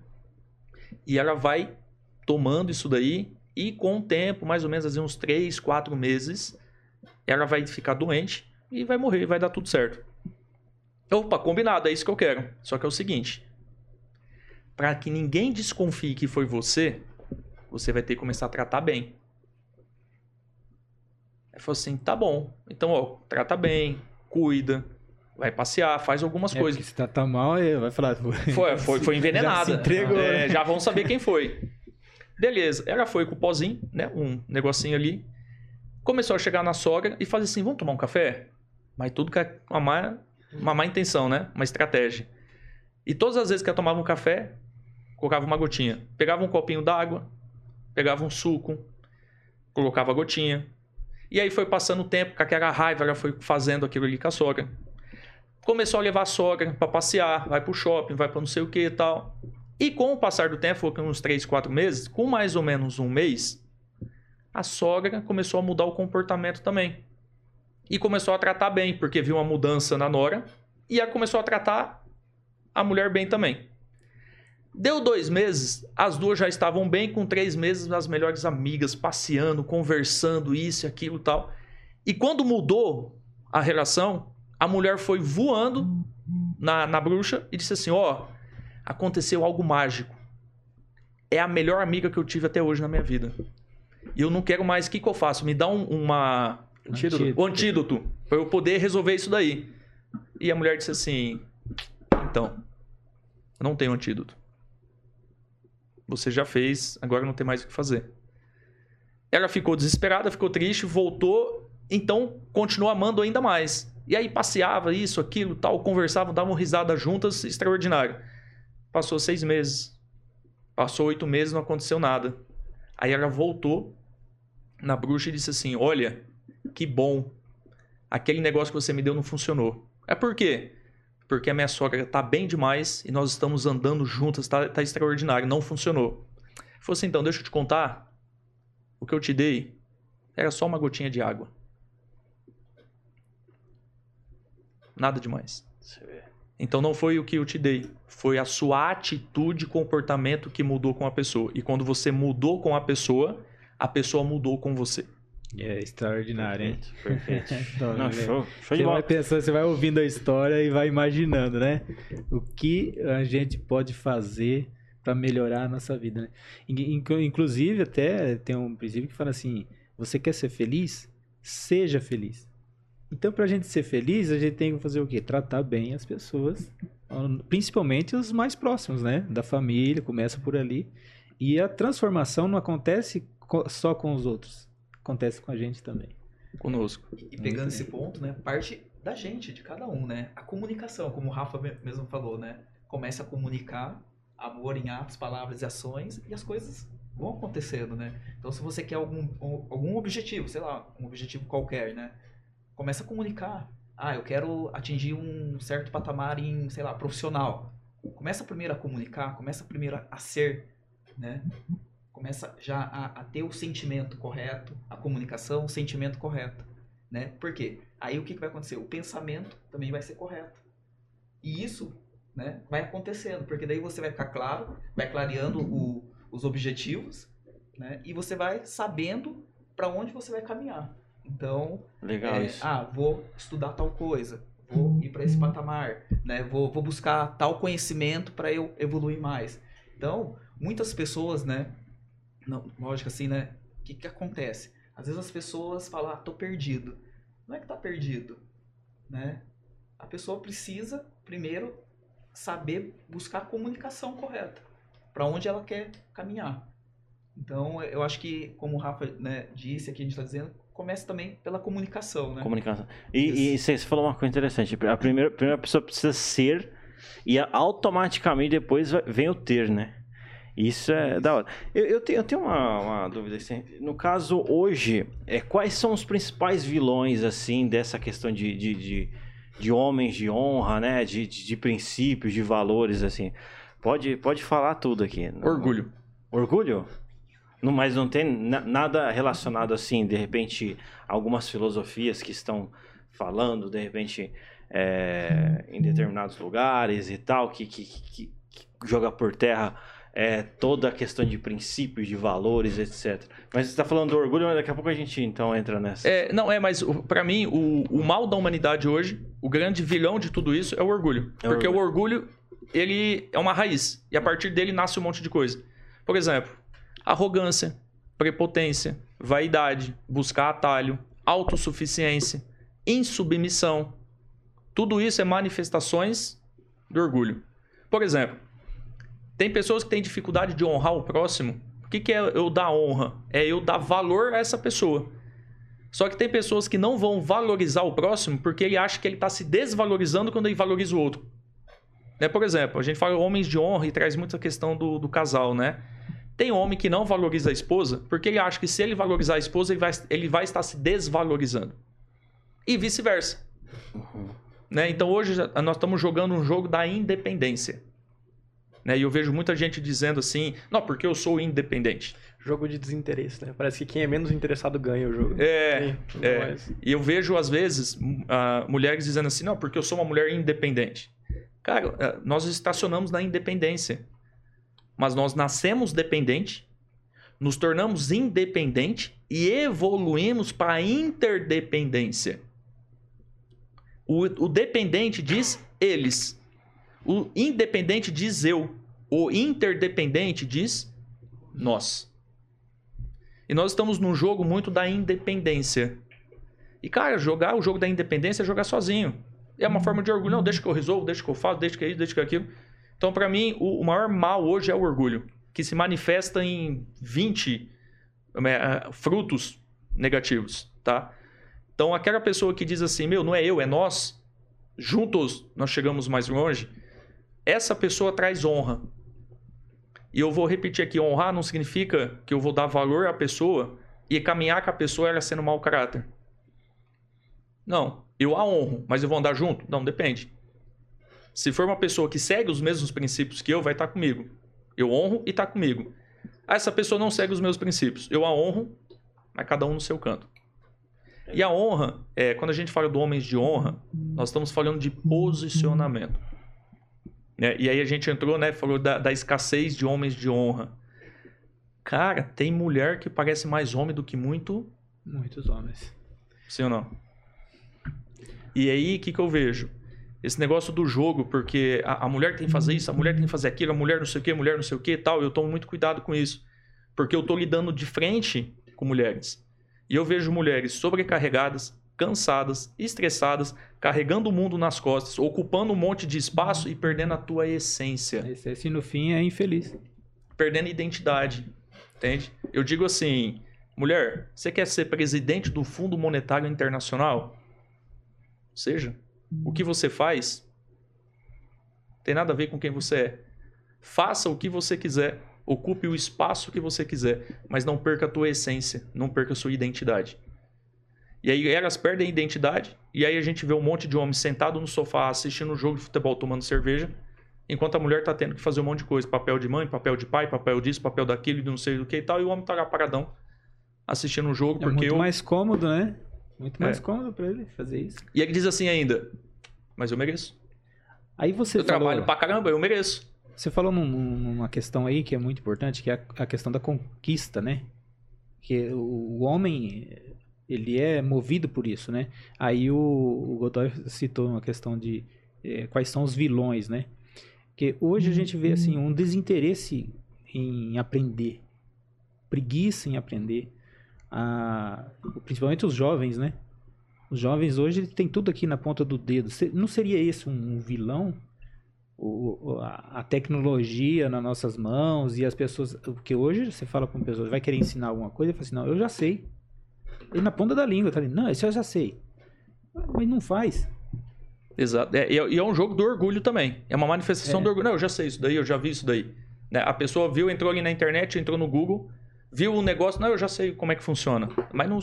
e ela vai tomando isso daí. E com o tempo, mais ou menos assim, uns 3, 4 meses, ela vai ficar doente e vai morrer, vai dar tudo certo. Opa, combinado, é isso que eu quero. Só que é o seguinte: para que ninguém desconfie que foi você, você vai ter que começar a tratar bem. Aí falou assim: tá bom. Então, ó, trata bem, cuida, vai passear, faz algumas É, coisas. se tá, tá mal, vai falar. Foi, foi, foi envenenada. Já entregou, É, né? já vão saber quem foi. Beleza, ela foi com o pozinho, né? Um negocinho ali. Começou a chegar na sogra e fazer assim: vamos tomar um café? Mas tudo com uma má, uma má intenção, né? Uma estratégia. E todas as vezes que ela tomava um café, colocava uma gotinha. Pegava um copinho d'água, pegava um suco, colocava a gotinha. E aí foi passando o tempo, com aquela raiva, ela foi fazendo aquilo ali com a sogra. Começou a levar a sogra pra passear, vai pro shopping, vai pra não sei o que e tal. E com o passar do tempo, foi uns 3, 4 meses, com mais ou menos um mês, a sogra começou a mudar o comportamento também. E começou a tratar bem, porque viu uma mudança na nora. E ela começou a tratar a mulher bem também. Deu dois meses, as duas já estavam bem, com três meses, as melhores amigas, passeando, conversando, isso, aquilo tal. E quando mudou a relação, a mulher foi voando na, na bruxa e disse assim: Ó, aconteceu algo mágico. É a melhor amiga que eu tive até hoje na minha vida. E eu não quero mais. O que, que eu faço? Me dá um, uma. Antídoto. O antídoto. Pra eu poder resolver isso daí. E a mulher disse assim: Então, eu não tenho antídoto. Você já fez, agora não tem mais o que fazer. Ela ficou desesperada, ficou triste, voltou, então continuou amando ainda mais. E aí passeava, isso, aquilo, tal, conversavam, davam risada juntas, extraordinário. Passou seis meses. Passou oito meses, não aconteceu nada. Aí ela voltou na bruxa e disse assim: Olha, que bom. Aquele negócio que você me deu não funcionou. É por quê? Porque a minha sogra tá bem demais e nós estamos andando juntas, tá, tá extraordinário, não funcionou. Falou assim: então, deixa eu te contar. O que eu te dei era só uma gotinha de água. Nada demais. Então não foi o que eu te dei, foi a sua atitude e comportamento que mudou com a pessoa. E quando você mudou com a pessoa, a pessoa mudou com você. É extraordinário, hein? Perfeito. Então, Não, né? show, show Você de vai bola. pensando, você vai ouvindo a história e vai imaginando, né? O que a gente pode fazer para melhorar a nossa vida, né? In- in- Inclusive, até tem um princípio que fala assim: você quer ser feliz? Seja feliz. Então, para a gente ser feliz, a gente tem que fazer o quê? Tratar bem as pessoas, principalmente os mais próximos, né? Da família, começa por ali. E a transformação não acontece co- só com os outros, acontece com a gente também. Conosco. E pegando esse ponto, né, parte da gente, de cada um, né? A comunicação, como o Rafa me- mesmo falou, né? Começa a comunicar amor em atos, palavras e ações e as coisas vão acontecendo, né? Então, se você quer algum, um- algum objetivo, sei lá, um objetivo qualquer, né? Começa a comunicar. Ah, eu quero atingir um certo patamar em, sei lá, profissional. Começa primeiro a comunicar, começa primeiro a- a ser, né? Começa já a, a ter o sentimento correto, a comunicação, o sentimento correto né? Por quê? Aí o que, que vai acontecer? O pensamento também vai ser correto. E isso, né, vai acontecendo, porque daí você vai ficar claro, vai clareando o- os objetivos, né? E você vai sabendo para onde você vai caminhar. Então, Legal é, isso. ah, vou estudar tal coisa, vou ir para esse patamar, né? Vou, vou buscar tal conhecimento para eu evoluir mais. Então, muitas pessoas, né? Não, lógico assim, né? O que que acontece? Às vezes as pessoas falam, ah, tô perdido. Não é que tá perdido, né? A pessoa precisa primeiro saber buscar a comunicação correta para onde ela quer caminhar. Então, eu acho que, como o Rafa né, disse aqui, a gente está dizendo, começa também pela comunicação, né? Comunicação. E, e você falou uma coisa interessante. A primeira, a primeira pessoa precisa ser e automaticamente depois vem o ter, né? Isso é da hora. Eu, eu tenho, eu tenho uma, uma dúvida. Assim. No caso, hoje, é, quais são os principais vilões, assim, dessa questão de, de, de, de homens de honra, né? De, de, de princípios, de valores, assim. Pode, pode falar tudo aqui. Orgulho. Orgulho? Não, mas não tem na- nada relacionado assim, de repente, algumas filosofias que estão falando, de repente, é, em determinados lugares e tal, que, que, que- que joga por terra é, toda a questão de princípios, de valores, etc. Mas você está falando do orgulho, mas daqui a pouco a gente então entra nessa. É, não, é, mas pra mim, o, o mal da humanidade hoje, o grande vilão de tudo isso é o orgulho. É porque o orgulho, ele é uma raiz. E a partir dele nasce um monte de coisa. Por exemplo, arrogância, prepotência, vaidade, buscar atalho, autossuficiência, insubmissão. Tudo isso é manifestações do orgulho. Por exemplo, tem pessoas que têm dificuldade de honrar o próximo. O que, que é eu dar honra? É eu dar valor a essa pessoa. Só que tem pessoas que não vão valorizar o próximo porque ele acha que ele está se desvalorizando quando ele valoriza o outro. Né? Por exemplo, a gente fala homens de honra e traz muito a questão do, do casal, né? Tem homem que não valoriza a esposa porque ele acha que se ele valorizar a esposa, ele vai, ele vai estar se desvalorizando. E vice-versa. Uhum. Né? Então hoje nós estamos jogando um jogo da independência. Né? E eu vejo muita gente dizendo assim, não, porque eu sou independente. Jogo de desinteresse, né? Parece que quem é menos interessado ganha o jogo. É, Sim, é. E eu vejo, às vezes, uh, mulheres dizendo assim, não, porque eu sou uma mulher independente. Cara, uh, nós estacionamos na independência. Mas nós nascemos dependente, nos tornamos independente e evoluímos para a interdependência. O, o dependente diz eles. O independente diz eu. O interdependente diz nós. E nós estamos num jogo muito da independência. E, cara, jogar o jogo da independência é jogar sozinho. É uma forma de orgulho. Não, deixa que eu resolvo, deixa que eu faço, deixa que isso, deixa que aquilo. Então, para mim, o, maior mal hoje é o orgulho, que se manifesta em 20 é, frutos negativos, tá? Então, aquela pessoa que diz assim, meu, não é eu, é nós, juntos nós chegamos mais longe, essa pessoa traz honra. E eu vou repetir aqui: honrar não significa que eu vou dar valor à pessoa e caminhar com a pessoa ela sendo mau caráter. Não, eu a honro, mas eu vou andar junto? Não, depende. Se for uma pessoa que segue os mesmos princípios que eu, vai estar comigo. Eu honro e está comigo. Ah, essa pessoa não segue os meus princípios. Eu a honro, mas cada um no seu canto. E a honra, é, quando a gente fala do homens de honra, nós estamos falando de posicionamento. Né? E aí a gente entrou, né? Falou da, da escassez de homens de honra. Cara, tem mulher que parece mais homem do que muito. Muitos homens. Sim ou não? E aí, o que, que eu vejo? Esse negócio do jogo, porque a, a, mulher tem que fazer isso, a mulher tem que fazer aquilo, a mulher não sei o que, a mulher não sei o que tal. Eu tomo muito cuidado com isso. Porque eu tô lidando de frente com mulheres. E eu vejo mulheres sobrecarregadas, cansadas, estressadas, carregando o mundo nas costas, ocupando um monte de espaço e perdendo a tua essência. A essência, no fim, é infeliz. Perdendo identidade. Entende? Eu digo assim, mulher, você quer ser presidente do Fundo Monetário Internacional? Seja. O que você faz tem nada a ver com quem você é. Faça o que você quiser, ocupe o espaço que você quiser, mas não perca a tua essência, não perca a sua identidade. E aí elas perdem a identidade, e aí a gente vê um monte de homem sentado no sofá assistindo um jogo de futebol, tomando cerveja, enquanto a mulher tá tendo que fazer um monte de coisa, papel de mãe, papel de pai, papel disso, papel daquilo, de não sei do que e tal, e o homem tá lá paradão assistindo um jogo é porque muito eu... mais cômodo, né? Muito mais é. cômodo para ele fazer isso. E ele diz assim ainda: "Mas eu mereço". Aí você Eu falou... trabalho pra caramba, eu mereço. Você falou num, numa questão aí que é muito importante, que é a, a questão da conquista, né? Que o, o homem ele é movido por isso, né? Aí o, o Godoy citou uma questão de é, quais são os vilões, né? Que hoje a gente vê assim um desinteresse em aprender, preguiça em aprender, a, principalmente os jovens, né? Os jovens hoje têm tudo aqui na ponta do dedo. Não seria esse um vilão? O, a, a tecnologia nas nossas mãos e as pessoas. Porque hoje você fala com pessoas, vai querer ensinar alguma coisa e fala assim: não, eu já sei. E na ponta da língua, tá ali, não, isso eu já sei. Mas não faz. Exato. É, e é um jogo do orgulho também. É uma manifestação é. do orgulho. Não, eu já sei isso daí, eu já vi isso daí. Né? A pessoa viu, entrou ali na internet, entrou no Google, viu o negócio, não, eu já sei como é que funciona. Mas não,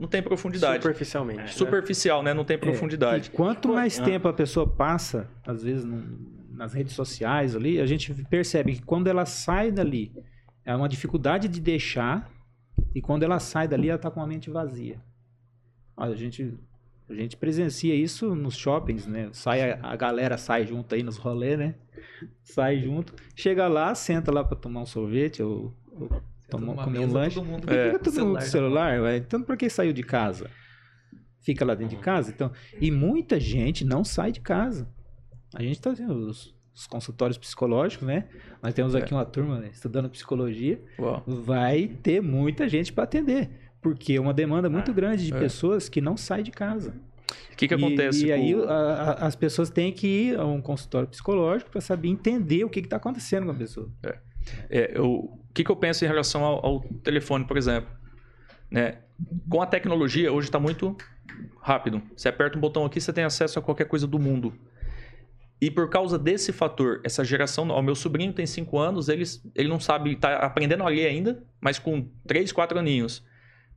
não tem profundidade. Superficialmente. É. Superficial, né? Não tem profundidade. É. E quanto mais ah. tempo a pessoa passa, às vezes nas redes sociais ali, a gente percebe que quando ela sai dali, é uma dificuldade de deixar e quando ela sai dali, ela está com a mente vazia. A gente, a gente presencia isso nos shoppings, né? Sai a, a galera sai junto aí nos rolês, né? Sai junto, chega lá, senta lá para tomar um sorvete ou, ou tomar, comer um lanche. Todo mundo é. Fica todo celular, mundo com celular. Então por que saiu de casa? Fica lá dentro de casa, então. E muita gente não sai de casa. A gente está vendo os, os consultórios psicológicos, né? Nós temos aqui é. uma turma né, estudando psicologia. Uau. Vai ter muita gente para atender. Porque é uma demanda muito Ah, grande de é. pessoas que não saem de casa. O que, que E- acontece? E, aí com- a- a- as pessoas têm que ir a um consultório psicológico para saber entender o que está acontecendo com a pessoa. É, eu- o que, que eu penso em relação ao, ao telefone, por exemplo? Né? Com a tecnologia, hoje está muito rápido. Você aperta um botão aqui, você tem acesso a qualquer coisa do mundo. E por causa desse fator, essa geração, o meu sobrinho tem 5 anos, ele, ele não sabe, tá aprendendo a ler ainda, mas com 3, 4 aninhos.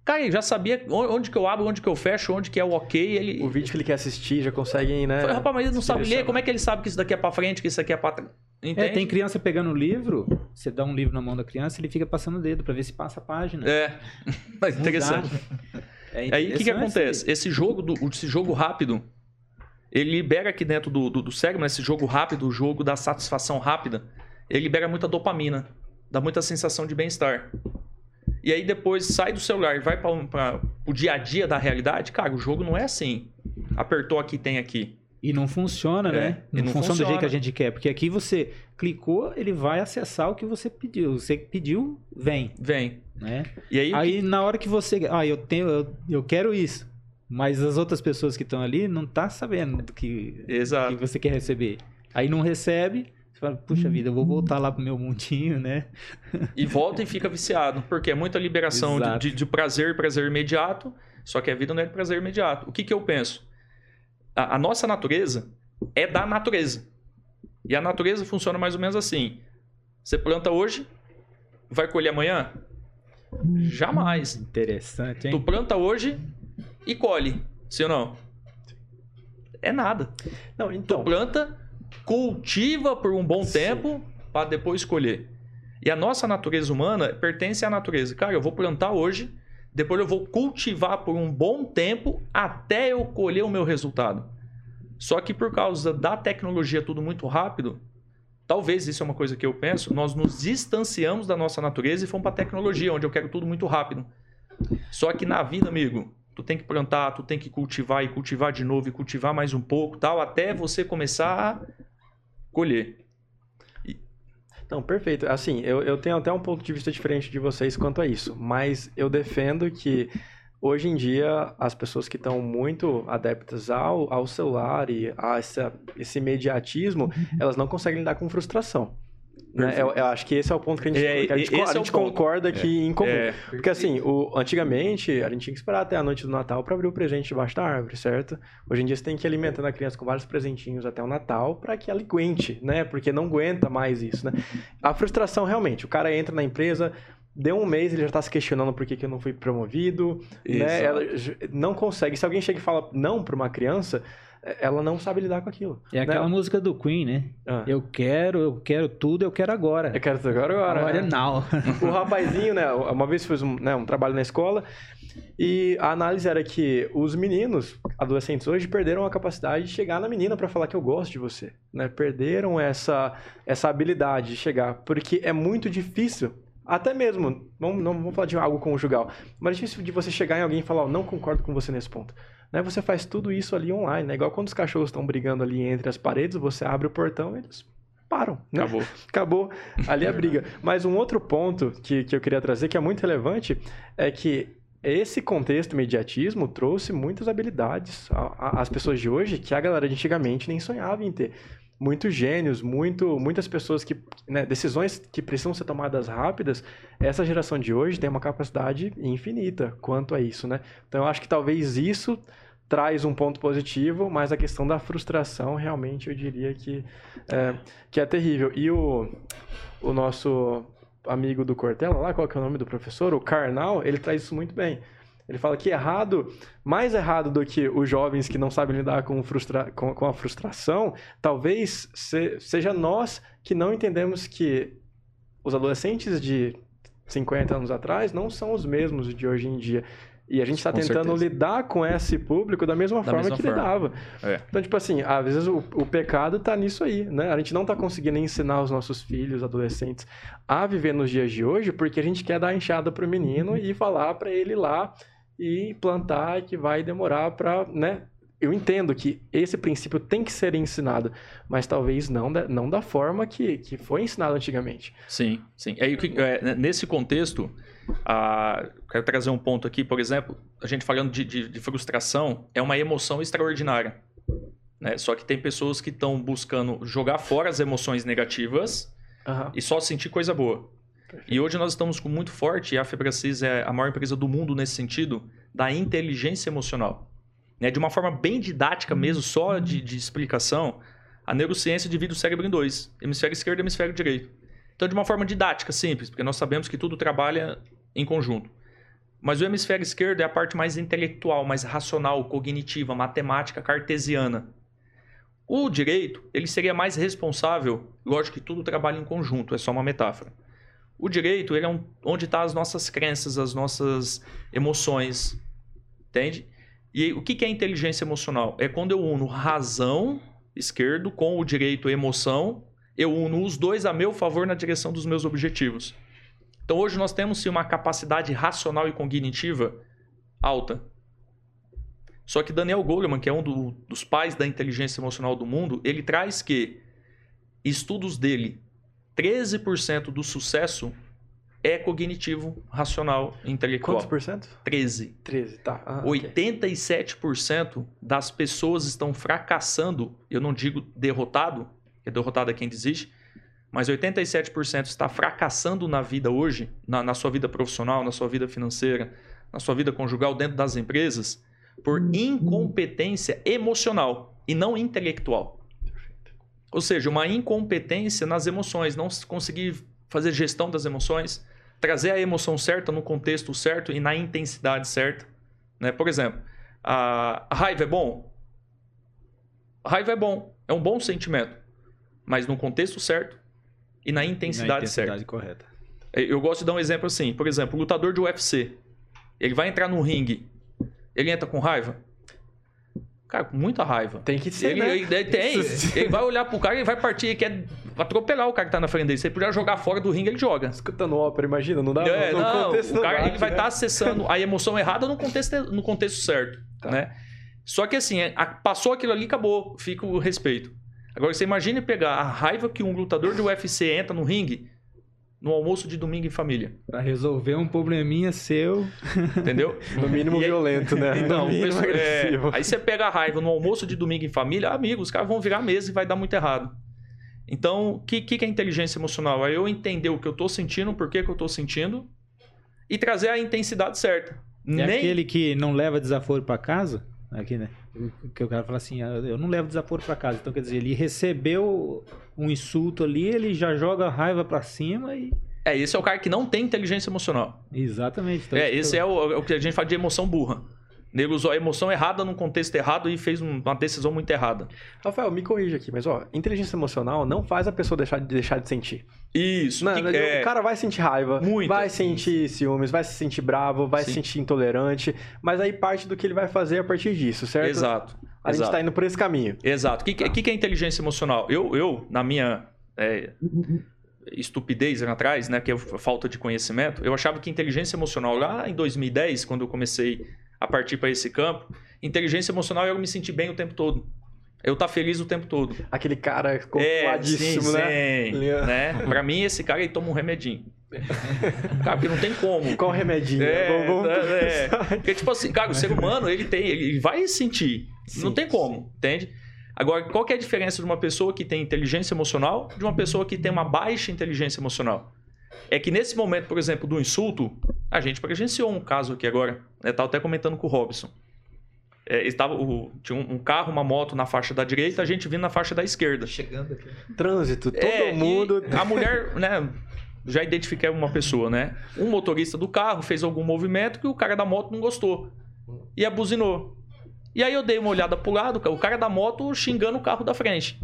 Cara, ele já sabia onde que eu abro, onde que eu fecho, onde que é o ok. Ele, O vídeo que ele quer assistir já consegue, né? Falei, rapaz, mas ele não sabe ler, como é que ele sabe que isso daqui é pra frente, que isso aqui é pra trás? É, tem criança pegando o livro, você dá um livro na mão da criança, ele fica passando o dedo para ver se passa a página. É, mas interessante. É Aí o que, que interessante acontece? Esse jogo, do, esse jogo rápido, ele libera aqui dentro do, do, do cérebro, né, esse jogo rápido, o jogo da satisfação rápida, ele libera muita dopamina, dá muita sensação de bem-estar. E aí depois sai do celular e vai para o dia a dia da realidade, cara, o jogo não é assim. Apertou aqui, tem aqui. E não funciona, É, né? Não, não funciona, do jeito que a funciona. gente quer. Porque aqui você clicou, ele vai acessar o que você pediu. Você pediu, vem, Vem. né? E aí, o que- Aí na hora que você, ah, eu tenho, eu, eu quero isso, mas as outras pessoas que estão ali não tá sabendo do que, Exato. que você quer receber. Aí não recebe, você fala, puxa vida, eu vou voltar lá pro meu mundinho, né? E volta e fica viciado, porque é muita liberação de, de- de prazer, prazer imediato, só que a vida não é de prazer imediato. O que, que eu penso? A, a nossa natureza é da natureza. E a natureza funciona mais ou menos assim. Você planta hoje, vai colher amanhã? Jamais. Interessante, Tu hein? planta hoje e colhe, sim ou não? É nada. Não, Tu então. planta, cultiva por um bom Sim. tempo para depois colher. E a nossa natureza humana pertence à natureza. Cara, eu vou plantar hoje, depois eu vou cultivar por um bom tempo até eu colher o meu resultado. Só que por causa da tecnologia tudo muito rápido, talvez isso é uma coisa que eu penso, nós nos distanciamos da nossa natureza e fomos para a tecnologia, onde eu quero tudo muito rápido. Só que na vida, amigo, tu tem que plantar, tu tem que cultivar e cultivar de novo e cultivar mais um pouco, tal, até você começar a colher. Não, perfeito. Assim, eu, eu tenho até um ponto de vista diferente de vocês quanto a isso, mas eu defendo que hoje em dia as pessoas que estão muito adeptas ao, ao celular e a essa, esse imediatismo, elas não conseguem lidar com frustração. Né? Eu, eu acho que esse é o ponto que a gente, É, que a gente, a é o gente ponto. concorda aqui em comum. É, Porque assim, o, antigamente a gente tinha que esperar até a noite do Natal para abrir o presente debaixo da árvore, certo? Hoje em dia você tem que ir alimentando a criança com vários presentinhos até o Natal para que ela aguente, né? Porque não aguenta mais isso, né? A frustração realmente, o cara entra na empresa, deu um mês, ele já tá se questionando por que, que eu não fui promovido, né? Ela não consegue. Se alguém chega e fala não para uma criança, ela não sabe lidar com aquilo. É aquela né? música do Queen, né? Ah. Eu quero, eu quero tudo, eu quero agora. Eu quero isso agora, agora. Agora né? não. o rapazinho, né? Uma vez fiz um, né, um trabalho na escola e a análise era que os meninos, adolescentes hoje, perderam a capacidade de chegar na menina para falar que eu gosto de você, né? Perderam essa, essa habilidade de chegar, porque é muito difícil. Até mesmo, não vamos falar de algo conjugal, mas é difícil de você chegar em alguém e falar, "Ó, não concordo com você nesse ponto. Né? Você faz tudo isso ali online, né? Igual quando os cachorros estão brigando ali entre as paredes, você abre o portão, eles param, né? acabou. acabou ali a briga. Mas um outro ponto que, que eu queria trazer, que é muito relevante, é que esse contexto imediatismo trouxe muitas habilidades às pessoas de hoje que a galera de antigamente nem sonhava em ter. Muitos gênios, muito, muitas pessoas que. né, decisões que precisam ser tomadas rápidas, essa geração de hoje tem uma capacidade infinita quanto a isso, né? Então eu acho que talvez isso traz um ponto positivo, mas a questão da frustração realmente eu diria que é, que é terrível. E o, o nosso amigo do Cortella, lá, qual que é o nome do professor? O Karnal, ele traz isso muito bem. Ele fala que errado, mais errado do que os jovens que não sabem lidar com, frustra com, com a frustração, talvez se- seja nós que não entendemos que os adolescentes de 50 anos atrás não são os mesmos de hoje em dia. E a gente está tentando certeza. lidar com esse público da mesma Da forma mesma que forma. lidava. É. Então, tipo assim, às vezes o, o pecado tá nisso aí, né? A gente não tá conseguindo ensinar os nossos filhos, adolescentes, a viver nos dias de hoje, porque a gente quer dar enxada pro menino e falar para ele lá e plantar que vai demorar para, né? eu entendo que esse princípio tem que ser ensinado, mas talvez não da, não da forma que, que foi ensinado antigamente. Sim, sim. É, é, nesse contexto, a, quero trazer um ponto aqui, por exemplo, a gente falando de, de, de frustração, é uma emoção extraordinária. Né? Só que tem pessoas que estão buscando jogar fora as emoções negativas uhum. e só sentir coisa boa. Perfeito. E hoje nós estamos com muito forte, e a Febracis é a maior empresa do mundo nesse sentido, da inteligência emocional. Né? De uma forma bem didática mesmo, só de, de explicação, a neurociência divide o cérebro em dois: hemisfério esquerdo e hemisfério direito. Então, de uma forma didática, simples, porque nós sabemos que tudo trabalha em conjunto. Mas o hemisfério esquerdo é a parte mais intelectual, mais racional, cognitiva, matemática, cartesiana. O direito, ele seria mais responsável, lógico que tudo trabalha em conjunto, é só uma metáfora. O direito, ele é um, onde estão tá as nossas crenças, as nossas emoções, entende? E o que é inteligência emocional? É quando eu uno razão, esquerdo, com o direito emoção, eu uno os dois a meu favor na direção dos meus objetivos. Então hoje nós temos sim uma capacidade racional e cognitiva alta. Só que Daniel Goleman, que é um do, dos pais da inteligência emocional do mundo, ele traz que estudos dele, 13% do sucesso é cognitivo, racional, intelectual. Quantos por cento? 13. 13, tá. Ah, 87% okay. das pessoas estão fracassando, eu não digo derrotado, que é derrotado é quem desiste, mas 87% está fracassando na vida hoje, na, na, sua vida profissional, na sua vida financeira, na sua vida conjugal, dentro das empresas, por incompetência emocional e não intelectual. Ou seja, uma incompetência nas emoções, não conseguir fazer gestão das emoções, trazer a emoção certa no contexto certo e na intensidade certa. Né? Por exemplo, a raiva é bom? A raiva é bom, é um bom sentimento, mas no contexto certo e na intensidade, na intensidade certa. correta. Eu gosto de dar um exemplo assim, por exemplo, o lutador de UFC, ele vai entrar no ringue, ele entra com raiva? Cara, com muita raiva. Tem que ser, ele, né? ele, ele tem. ele vai olhar pro cara e vai partir, ele quer atropelar o cara que tá na frente dele. Se ele puder jogar fora do ringue, ele joga. Escutando ópera, imagina, não dá é, no, não, contexto o cara bate, ele vai estar né? tá acessando a emoção errada no contexto, no contexto certo, tá. né? Só que assim, a, passou aquilo ali, acabou, fica o respeito. Agora, você imagine pegar a raiva que um lutador de UFC entra no ringue no almoço de domingo em família. Para resolver um probleminha seu. Entendeu? no mínimo aí, violento, né? Não, pessoa, é, aí você pega a raiva no almoço de domingo em família, amigos, os caras vão virar mesa e vai dar muito errado. Então, o que, que é inteligência emocional? É eu entender o que eu estou sentindo, por que, que eu estou sentindo e trazer a intensidade certa. É Nem... aquele que não leva desaforo para casa? Aqui, né? Que o cara fala assim, ah, eu não levo desaforo para casa. Então, quer dizer, ele recebeu um insulto ali, ele já joga a raiva para cima e... É, esse é o cara que não tem inteligência emocional. Exatamente. Então, é, esse é o, é o, que a gente fala de emoção burra. Ele usou a emoção errada num contexto errado e fez uma decisão muito errada. Rafael, me corrija aqui, mas ó, inteligência emocional não faz a pessoa deixar de, deixar de sentir. Isso. Não, é... O cara vai sentir raiva, muito. vai sentir ciúmes, vai se sentir bravo, vai Sim. se sentir intolerante, mas aí parte do que ele vai fazer a partir disso, certo? Exato. A Exato. gente tá indo por esse caminho. Exato. O que, que, que é inteligência emocional? Eu, eu na minha é, estupidez atrás, né, que é falta de conhecimento, eu achava que inteligência emocional lá em 2010, quando eu comecei a partir para esse campo. Inteligência emocional é eu me sentir bem o tempo todo. Eu tá feliz o tempo todo. Aquele cara controladíssimo, é, sim, né? Sim, né? Pra mim, esse cara aí toma um remedinho. cara, porque não tem como. Qual remedinho? É, vamos, vamos é, Porque, tipo assim, cara, o ser humano, ele tem, ele vai sentir. Sim, não tem como, entende? Agora, qual que é a diferença de uma pessoa que tem inteligência emocional de uma pessoa que tem uma baixa inteligência emocional? É que nesse momento, por exemplo, do insulto, a gente presenciou um caso aqui agora. Estava até comentando com o Robson. É, estava, o, tinha um, um, carro, uma moto na faixa da direita, a gente vindo na faixa da esquerda. Chegando aqui. Trânsito, todo é, mundo. A mulher, né? Já identifiquei uma pessoa, né? Um motorista do carro fez algum movimento que o cara da moto não gostou. E abuzinou. E aí eu dei uma olhada pro lado, o cara da moto xingando o carro da frente.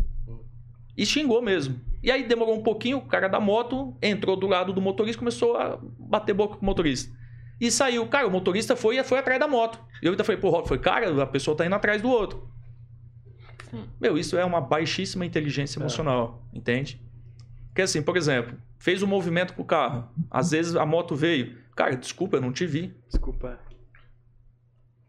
E xingou mesmo. E aí demorou um pouquinho, o cara da moto entrou do lado do motorista e começou a bater boca com o motorista. E saiu. Cara, o motorista foi e foi atrás da moto. E eu ainda falei, pô, foi, cara, a pessoa tá indo atrás do outro. Meu, isso é uma baixíssima inteligência é. emocional, é. entende? Porque assim, por exemplo, fez um movimento com o carro. Às vezes a moto veio. Cara, desculpa, eu não te vi. Desculpa.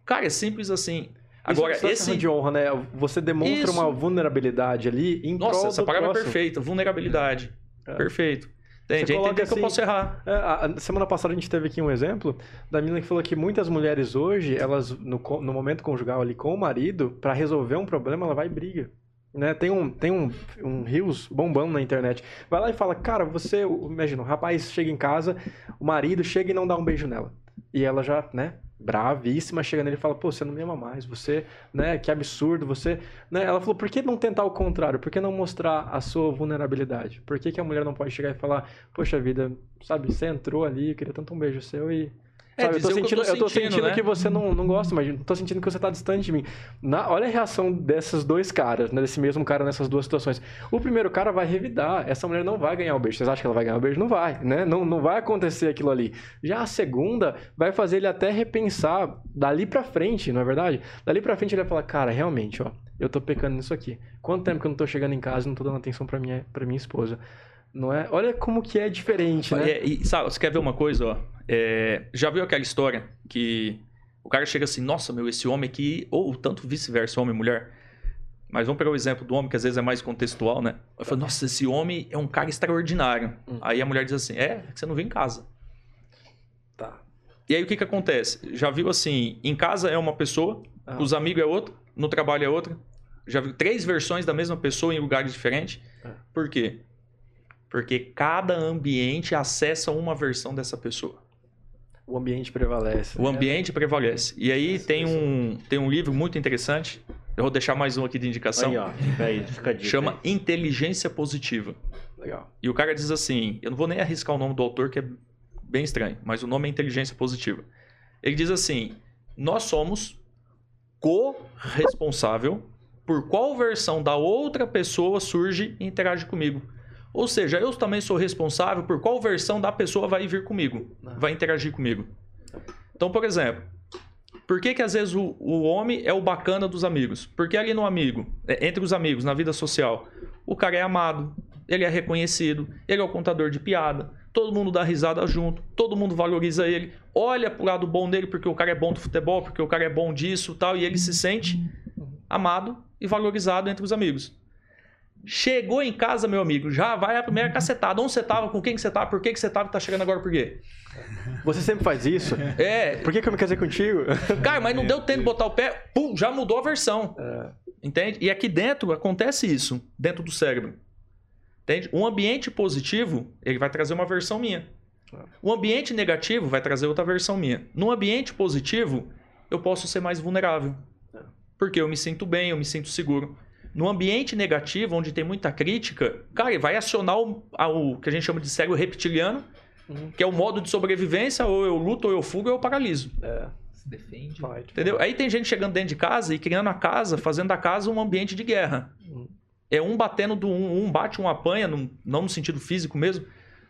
Cara, é simples assim. Agora, isso é esse. de honra, né? Você demonstra Isso. uma vulnerabilidade ali em Nossa, prol essa palavra é perfeita. Vulnerabilidade. É. Perfeito. Entende? Você coloca entender que eu assim- posso errar. É, semana passada a gente teve aqui um exemplo da menina que falou que muitas mulheres hoje, elas no, no momento conjugal ali com o marido, pra resolver um problema, ela vai e briga. Né? Tem um tem um, um rios bombando na internet. Vai lá e fala, cara, você, imagina, o rapaz chega em casa, o marido chega e não dá um beijo nela. E ela já, né, bravíssima, chega nele e fala, pô, você não me ama mais, você, né, que absurdo, você... Né? Ela falou, por que não tentar o contrário? Por que não mostrar a sua vulnerabilidade? Por que, que a mulher não pode chegar e falar, poxa vida, sabe, você entrou ali, eu queria tanto um beijo seu e... É, Sabe, eu tô sentindo, eu tô sentindo, sentindo né? que você não, não gosta, mas tô sentindo que você tá distante de mim. Na- olha a reação desses dois caras, né, desse mesmo cara nessas duas situações. O primeiro cara vai revidar, essa mulher não vai ganhar o beijo. Vocês acham que ela vai ganhar o beijo? Não vai, né? Não, não vai acontecer aquilo ali. Já a segunda vai fazer ele até repensar dali pra frente, não é verdade? Dali pra frente ele vai falar, cara, realmente, ó, eu tô pecando nisso aqui. Quanto tempo que eu não tô chegando em casa e não tô dando atenção pra minha, pra minha esposa? Não é? Olha como que é diferente, né? É, e, sabe, você quer ver uma coisa, ó? É, já viu aquela história que o cara chega assim, nossa, meu, esse homem aqui, ou tanto vice-versa, homem e mulher. Mas vamos pegar o exemplo do homem, que às vezes é mais contextual, né? Eu falo, nossa, esse homem é um cara extraordinário. Hum. Aí a mulher diz assim, é, que você não vem em casa. Tá. E aí o que que acontece? Já viu assim, em casa é uma pessoa, Ah. os amigos é outra, no trabalho é outra. Já viu três versões da mesma pessoa em lugares diferentes. Ah. Por quê? Porque cada ambiente acessa uma versão dessa pessoa. O ambiente prevalece. O né? ambiente prevalece. E aí tem um, tem um livro muito interessante. Eu vou deixar mais um aqui de indicação. Aí, ó. Fica aí, fica dica Chama aí. Inteligência Positiva. Legal. E o cara diz assim: eu não vou nem arriscar o nome do autor, que é bem estranho, mas o nome é Inteligência Positiva. Ele diz assim: nós somos corresponsável por qual versão da outra pessoa surge e interage comigo. Ou seja, eu também sou responsável por qual versão da pessoa vai vir comigo, Ah. vai interagir comigo. Então, por exemplo, por que, que às vezes o, o homem é o bacana dos amigos? Porque ali no amigo, é, entre os amigos, na vida social, o cara é amado, ele é reconhecido, ele é o contador de piada, todo mundo dá risada junto, todo mundo valoriza ele, olha pro lado bom dele porque o cara é bom do futebol, porque o cara é bom disso tal, e ele se sente amado e valorizado entre os amigos. Chegou em casa, meu amigo, já vai a primeira cacetada. Onde você tava? Com quem que você tava? Por que, que você tava? Tá chegando agora por quê? Você sempre faz isso? É, Por que, que eu me casei contigo? Cara, mas não deu tempo de botar o pé, pum, já mudou a versão. É. Entende? E aqui dentro acontece isso, dentro do cérebro. Entende? Um ambiente positivo, ele vai trazer uma versão minha. O ambiente negativo vai trazer outra versão minha. No ambiente positivo, eu posso ser mais vulnerável. Porque eu me sinto bem, eu me sinto seguro. No ambiente negativo, onde tem muita crítica, cara, ele vai acionar o, a- o que a gente chama de cérebro reptiliano, Uhum. que é o modo de sobrevivência, ou eu luto, ou eu fugo, ou eu paraliso. É, Se defende. vai. Entendeu? Aí tem gente chegando dentro de casa e criando a casa, fazendo da casa um ambiente de guerra. Hum. É um batendo do um, um bate, um apanha, num- não no sentido físico mesmo,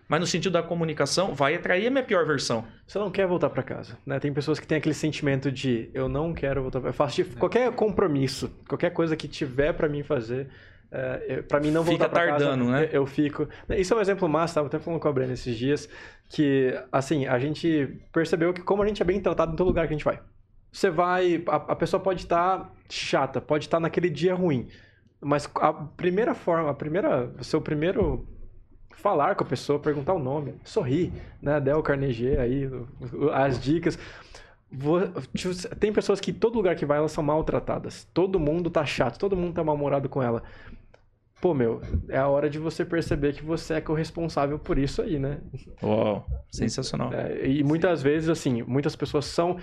mas no sentido da comunicação, vai atrair a minha pior versão. Você não quer voltar pra casa, né? Tem pessoas que têm aquele sentimento de eu não quero voltar pra Eu faço de- qualquer compromisso, qualquer coisa que tiver pra mim fazer, é, eu- pra mim não Fica voltar pra tardando, casa, né? eu, eu fico. Isso é um exemplo massa, tava até falando com a Brenda esses dias, que assim, a gente percebeu que como a gente é bem tratado em todo lugar que a gente vai. Você vai, a, a pessoa pode estar chata, pode estar naquele dia ruim, mas a primeira forma, a primeira, seu primeiro falar com a pessoa, perguntar o nome, sorrir, né? Del Carnegie aí, as dicas. Tipo, Tem pessoas que todo lugar que vai elas são maltratadas. Todo mundo tá chato, todo mundo tá mal-humorado com ela. Pô, meu, é a hora de você perceber que você é corresponsável por isso aí, né? Uau, sensacional. É, e muitas vezes, assim, muitas pessoas são.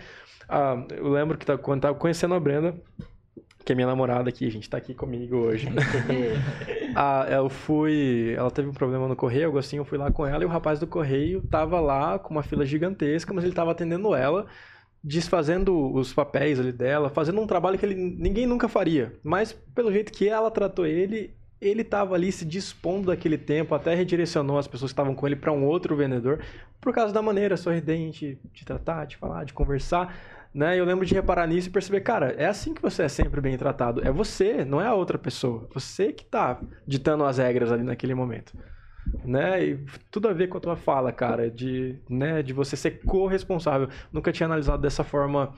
ah, eu lembro que tá- quando tava conhecendo a Brenda, que é minha namorada aqui, a gente tá aqui comigo hoje. Ah, eu fui. Ela teve um problema no correio, algo assim, eu fui lá com ela e o rapaz do correio tava lá com uma fila gigantesca, mas ele tava atendendo ela, desfazendo os papéis ali dela, fazendo um trabalho que ele, ninguém nunca faria. Mas pelo jeito que ela tratou ele, ele tava ali se dispondo daquele tempo, até redirecionou as pessoas que estavam com ele para um outro vendedor, por causa da maneira sorridente de tratar, de falar, de conversar. Né? Eu lembro de reparar nisso e perceber, cara, é assim que você é sempre bem tratado. É você, não é a outra pessoa. Você que tá ditando as regras ali naquele momento. Né? E tudo a ver com a tua fala, cara, de, né, de você ser corresponsável. Nunca tinha analisado dessa forma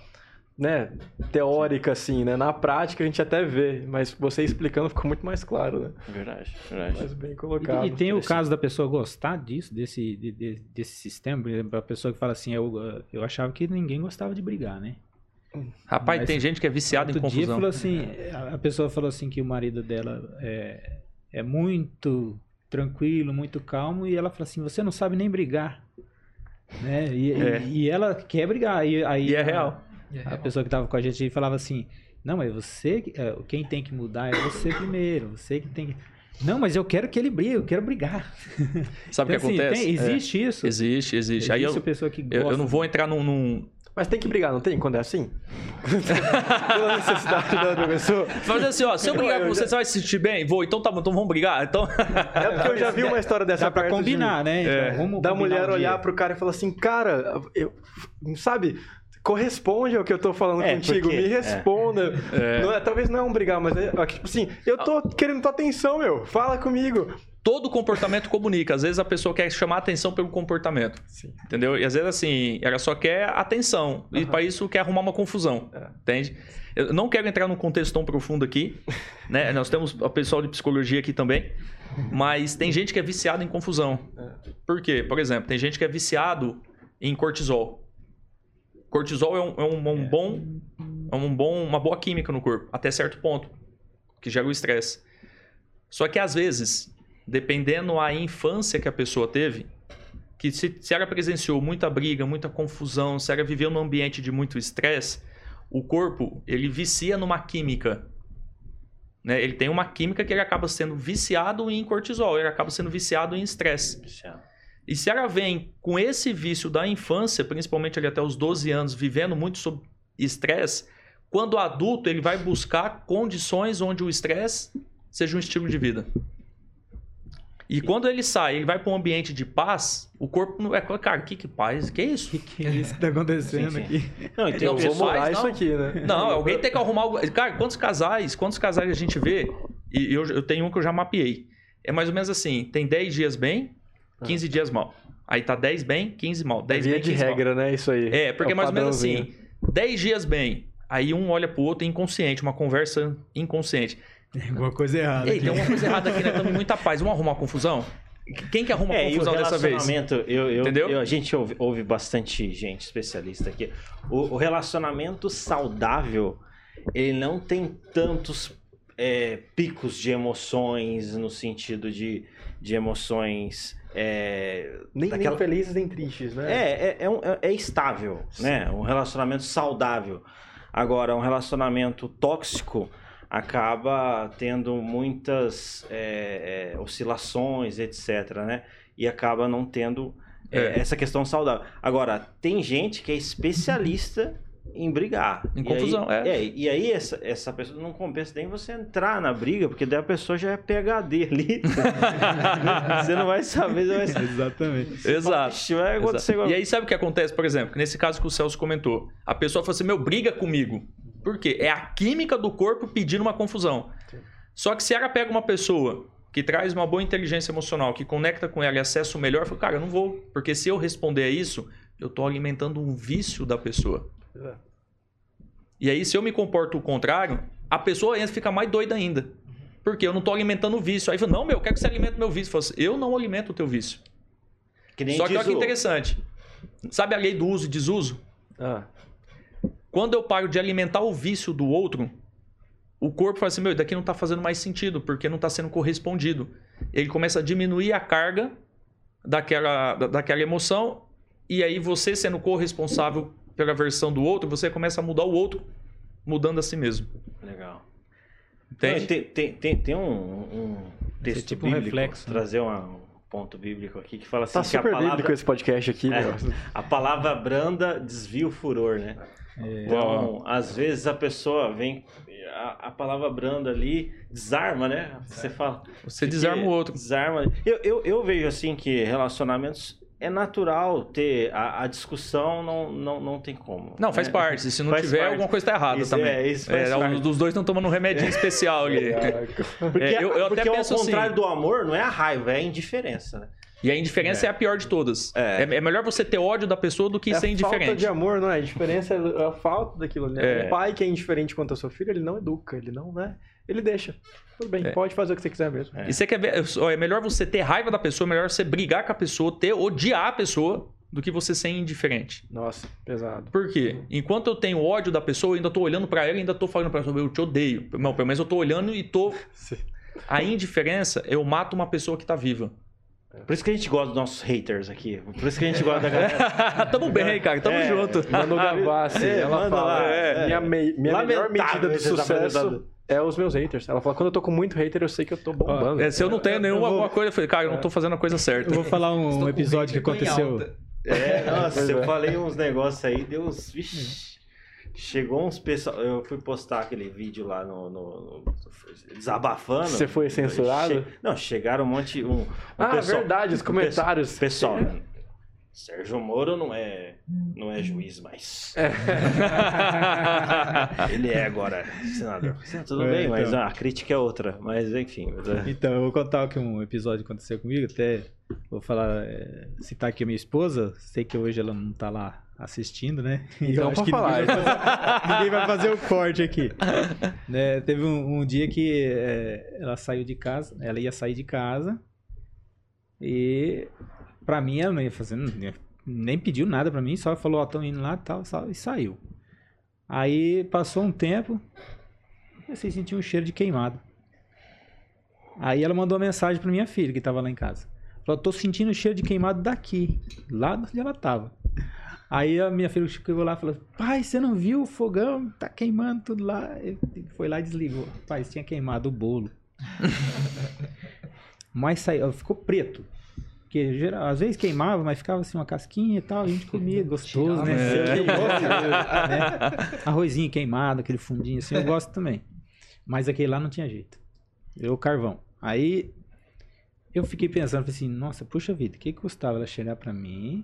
né, teórica, assim, né? Na prática a gente até vê, mas você explicando ficou muito mais claro, né? Verdade, verdade. Mais bem E, colocado. e tem o caso da pessoa gostar disso, desse, de- de- desse sistema, por exemplo, a pessoa que fala assim, eu, eu achava que ninguém gostava de brigar, né? Rapaz, Mas tem gente que é viciada em Outro dia confusão. falou assim, a- pessoa falou assim que o marido dela é, é muito tranquilo, muito calmo, e ela falou assim, você não sabe nem brigar. Né? E, e- É. e ela quer brigar. E, aí E é a- real. A, pessoa que tava com a gente falava assim, não, mas você, que- é, quem tem que mudar é você primeiro, você que tem que... Não, mas eu quero que ele brigue, eu quero brigar. Sabe o que Então, assim, acontece? tem- É, existe isso. existe, existe. Aí eu, Existe a pessoa que gosta. eu, eu não vou entrar num- num, Mas tem que brigar, não tem? Quando é assim? Pela necessidade da outra pessoa. Mas assim, ó, se eu brigar com Eu você, já- você vai se sentir bem? Vou, então tá bom, então vamos brigar. Então. É porque eu já vi uma história dessa Dá pra de combinar, mim. né? Então, É. vamos da combinar mulher um olhar pro cara e falar assim, cara, eu, sabe, corresponde ao que eu tô falando É, contigo, porque- me responda. É. Não é- talvez não é um brigar, mas é, é tipo assim, eu tô querendo tua atenção, meu, fala comigo. Todo comportamento comunica. Às vezes a pessoa quer chamar atenção pelo comportamento. Sim. Entendeu? E às vezes assim, ela só quer atenção. E para isso quer arrumar uma confusão. É. Entende? Eu não quero entrar num contexto tão profundo aqui. né? Nós temos o pessoal de psicologia aqui também. Mas tem gente que é viciado em confusão. Por quê? Por exemplo, tem gente que é viciado em cortisol. Cortisol é um, é um- um bom, é um bom, uma boa química no corpo, até certo ponto, que gera o estresse. Só que às vezes, dependendo a infância que a pessoa teve, que se, se ela presenciou muita briga, muita confusão, se ela viveu num ambiente de muito estresse, o corpo ele vicia numa química. Né? Ele tem uma química que ele acaba sendo viciado em cortisol, ele acaba sendo viciado em estresse. E se ela vem com esse vício da infância, principalmente ali até os 12 anos, vivendo muito sob estresse, quando adulto ele vai buscar condições onde o estresse seja um estilo de vida. E quando ele sai, ele vai para um ambiente de paz, o corpo não é. Cara, que que paz? Que isso? Que que é isso que tá acontecendo Sim, sim. aqui? Não, e tem Não, o Eu vou morar não. isso aqui, né? Não, alguém tem que arrumar algo. Cara, quantos casais, quantos casais a gente vê? E eu, eu tenho um que eu já mapeei. É mais ou menos assim: tem 10 dias bem, 15 dias mal. Aí tá 10 bem, 15 mal. 10 Via bem, de 15 mal. regra, né? Isso aí. É, porque é mais ou menos assim: 10 dias bem. Aí um olha pro outro inconsciente, uma conversa inconsciente. Tem alguma coisa errada. Ei, aqui. tem uma coisa errada aqui, né? Estamos em muita paz. Vamos arrumar uma confusão? Quem que arruma a É, e o confusão dessa vez? relacionamento, eu, eu, Entendeu? eu- a gente ouve, ouve bastante gente especialista aqui. O, o relacionamento saudável, ele não tem tantos é, picos de emoções no sentido de, de emoções. É, Nem, daquela- nem felizes nem tristes, né? é, é, é, um- é- é estável, né? Um relacionamento saudável. Agora, um relacionamento tóxico acaba tendo muitas é, é, oscilações, etc, né? E acaba não tendo É. essa questão saudável. Agora, tem gente que é especialista em brigar. Em E confusão, aí, é. E aí essa, essa pessoa não compensa nem você entrar na briga, porque daí a pessoa já é PHD ali. você não vai saber, você vai saber. Exatamente. Exato. Vai acontecer Exato. E aí, sabe o que acontece, por exemplo? Nesse caso que o Celso comentou. A pessoa fala assim: meu, briga comigo. Por quê? É a química do corpo pedindo uma confusão. Só que se ela pega uma pessoa que traz uma boa inteligência emocional, que conecta com ela e acessa o melhor, fala, cara, eu não vou. Porque se eu responder a isso, eu tô alimentando um vício da pessoa. É. E aí, se eu me comporto o contrário, a pessoa entra fica mais doida ainda. Porque eu não tô alimentando o vício. Aí fala, não, meu, eu quero que você alimente o meu vício. Eu assim, eu não alimento o teu vício. Que nem Só que olha que o- interessante. Sabe a lei do uso e desuso? Ah, Quando eu paro de alimentar o vício do outro, o corpo fala assim: meu, isso daqui não tá fazendo mais sentido, porque não tá sendo correspondido. Ele começa a diminuir a carga daquela, da- daquela emoção, e aí você sendo corresponsável pela versão do outro, você começa a mudar o outro, mudando a si mesmo. Legal. Entende? Não, Tem, tem, tem, tem um, um texto tipo um bíblico, reflexo, né? trazer uma- um ponto bíblico aqui que fala assim tá que a super palavra, bíblico esse podcast aqui, É. meu. a palavra branda desvia o furor, né? Então, às vezes a pessoa vem, a, a palavra branda ali desarma, né? Você fala. Você desarma o outro. Desarma. Eu, eu, eu vejo assim que relacionamentos é natural ter a, a discussão, não, não, não tem como. Não, faz né? parte. Se não tiver, parte. alguma coisa tá errada Isso, também. é, isso faz É, parte. os dos dois estão tomando um remedinho especial ali. Porque, É, eu- eu até porque penso ao assim- contrário do amor, não é a raiva, é a indiferença, né? E a indiferença é, a pior de todas. É. é. melhor você ter ódio da pessoa do que é ser indiferente. falta de amor, não é? A diferença é a falta daquilo. Né? É. O pai que é indiferente quanto ao seu filho, ele não educa, ele não, né? Ele deixa. Tudo bem, é. pode fazer o que você quiser mesmo. E você quer ver, é melhor você ter raiva da pessoa, é melhor você brigar com a pessoa, ter, odiar a pessoa, do que você ser indiferente. Nossa, pesado. Por quê? Enquanto eu tenho ódio da pessoa, eu ainda tô olhando para ela e ainda tô falando pra ela, eu te odeio. Não, pelo menos eu tô olhando e tô... Sim. A indiferença, eu mato uma pessoa que tá viva. Por isso que a gente gosta dos nossos haters aqui. Por isso que a gente gosta da galera. tamo bem, cara. Tamo é, junto. Manu Gavassi, é, ela fala. Lá, é, minha me, minha melhor medida de sucesso é os meus haters. Ela fala, quando eu tô com muito hater, eu sei que eu tô bombando. É, se eu não tenho nenhuma vou... coisa, eu falei, cara, eu não tô fazendo a coisa certa. Eu vou falar um, um episódio que aconteceu. É, nossa, eu falei uns negócios aí, Deus. Vixi. Chegou uns pessoal. Eu fui postar aquele vídeo lá no. no, no desabafando. Você foi censurado? Che... Não, chegaram um monte. Um, um ah, pessoal, verdade, os comentários. Pessoal. Sérgio Moro não é, não é juiz mais. É. Ele é agora senador. Tudo é, bem, então. mas a crítica é outra. Mas enfim. É. Então, eu vou contar aqui um episódio que aconteceu comigo. Até vou falar, é, citar aqui a minha esposa. Sei que hoje ela não tá lá assistindo, né? Então, pode falar. Ninguém vai, fazer, ninguém vai fazer o corte aqui. né? Teve um, um dia que é, ela saiu de casa, ela ia sair de casa e pra mim ela não ia fazer, nem pediu nada pra mim, só falou, ó, oh, indo lá e tal, e saiu. Aí passou um tempo, você sentiu um cheiro de queimado. Aí ela mandou uma mensagem pra minha filha que tava lá em casa. Falou, tô sentindo o cheiro de queimado daqui, lá onde ela tava. Aí a minha filha chegou lá e falou: Pai, você não viu o fogão? Tá queimando tudo lá. Ele foi lá e desligou. Pai, tinha queimado o bolo. mas saiu, ficou preto. Porque geral, às vezes queimava, mas ficava assim uma casquinha e tal, a gente comia, gostoso, né? É. né? Arrozinho queimado, aquele fundinho assim, eu gosto também. Mas aquele lá não tinha jeito. Eu carvão. Aí eu fiquei pensando, falei assim, nossa, puxa vida, o que, que custava ela chegar para mim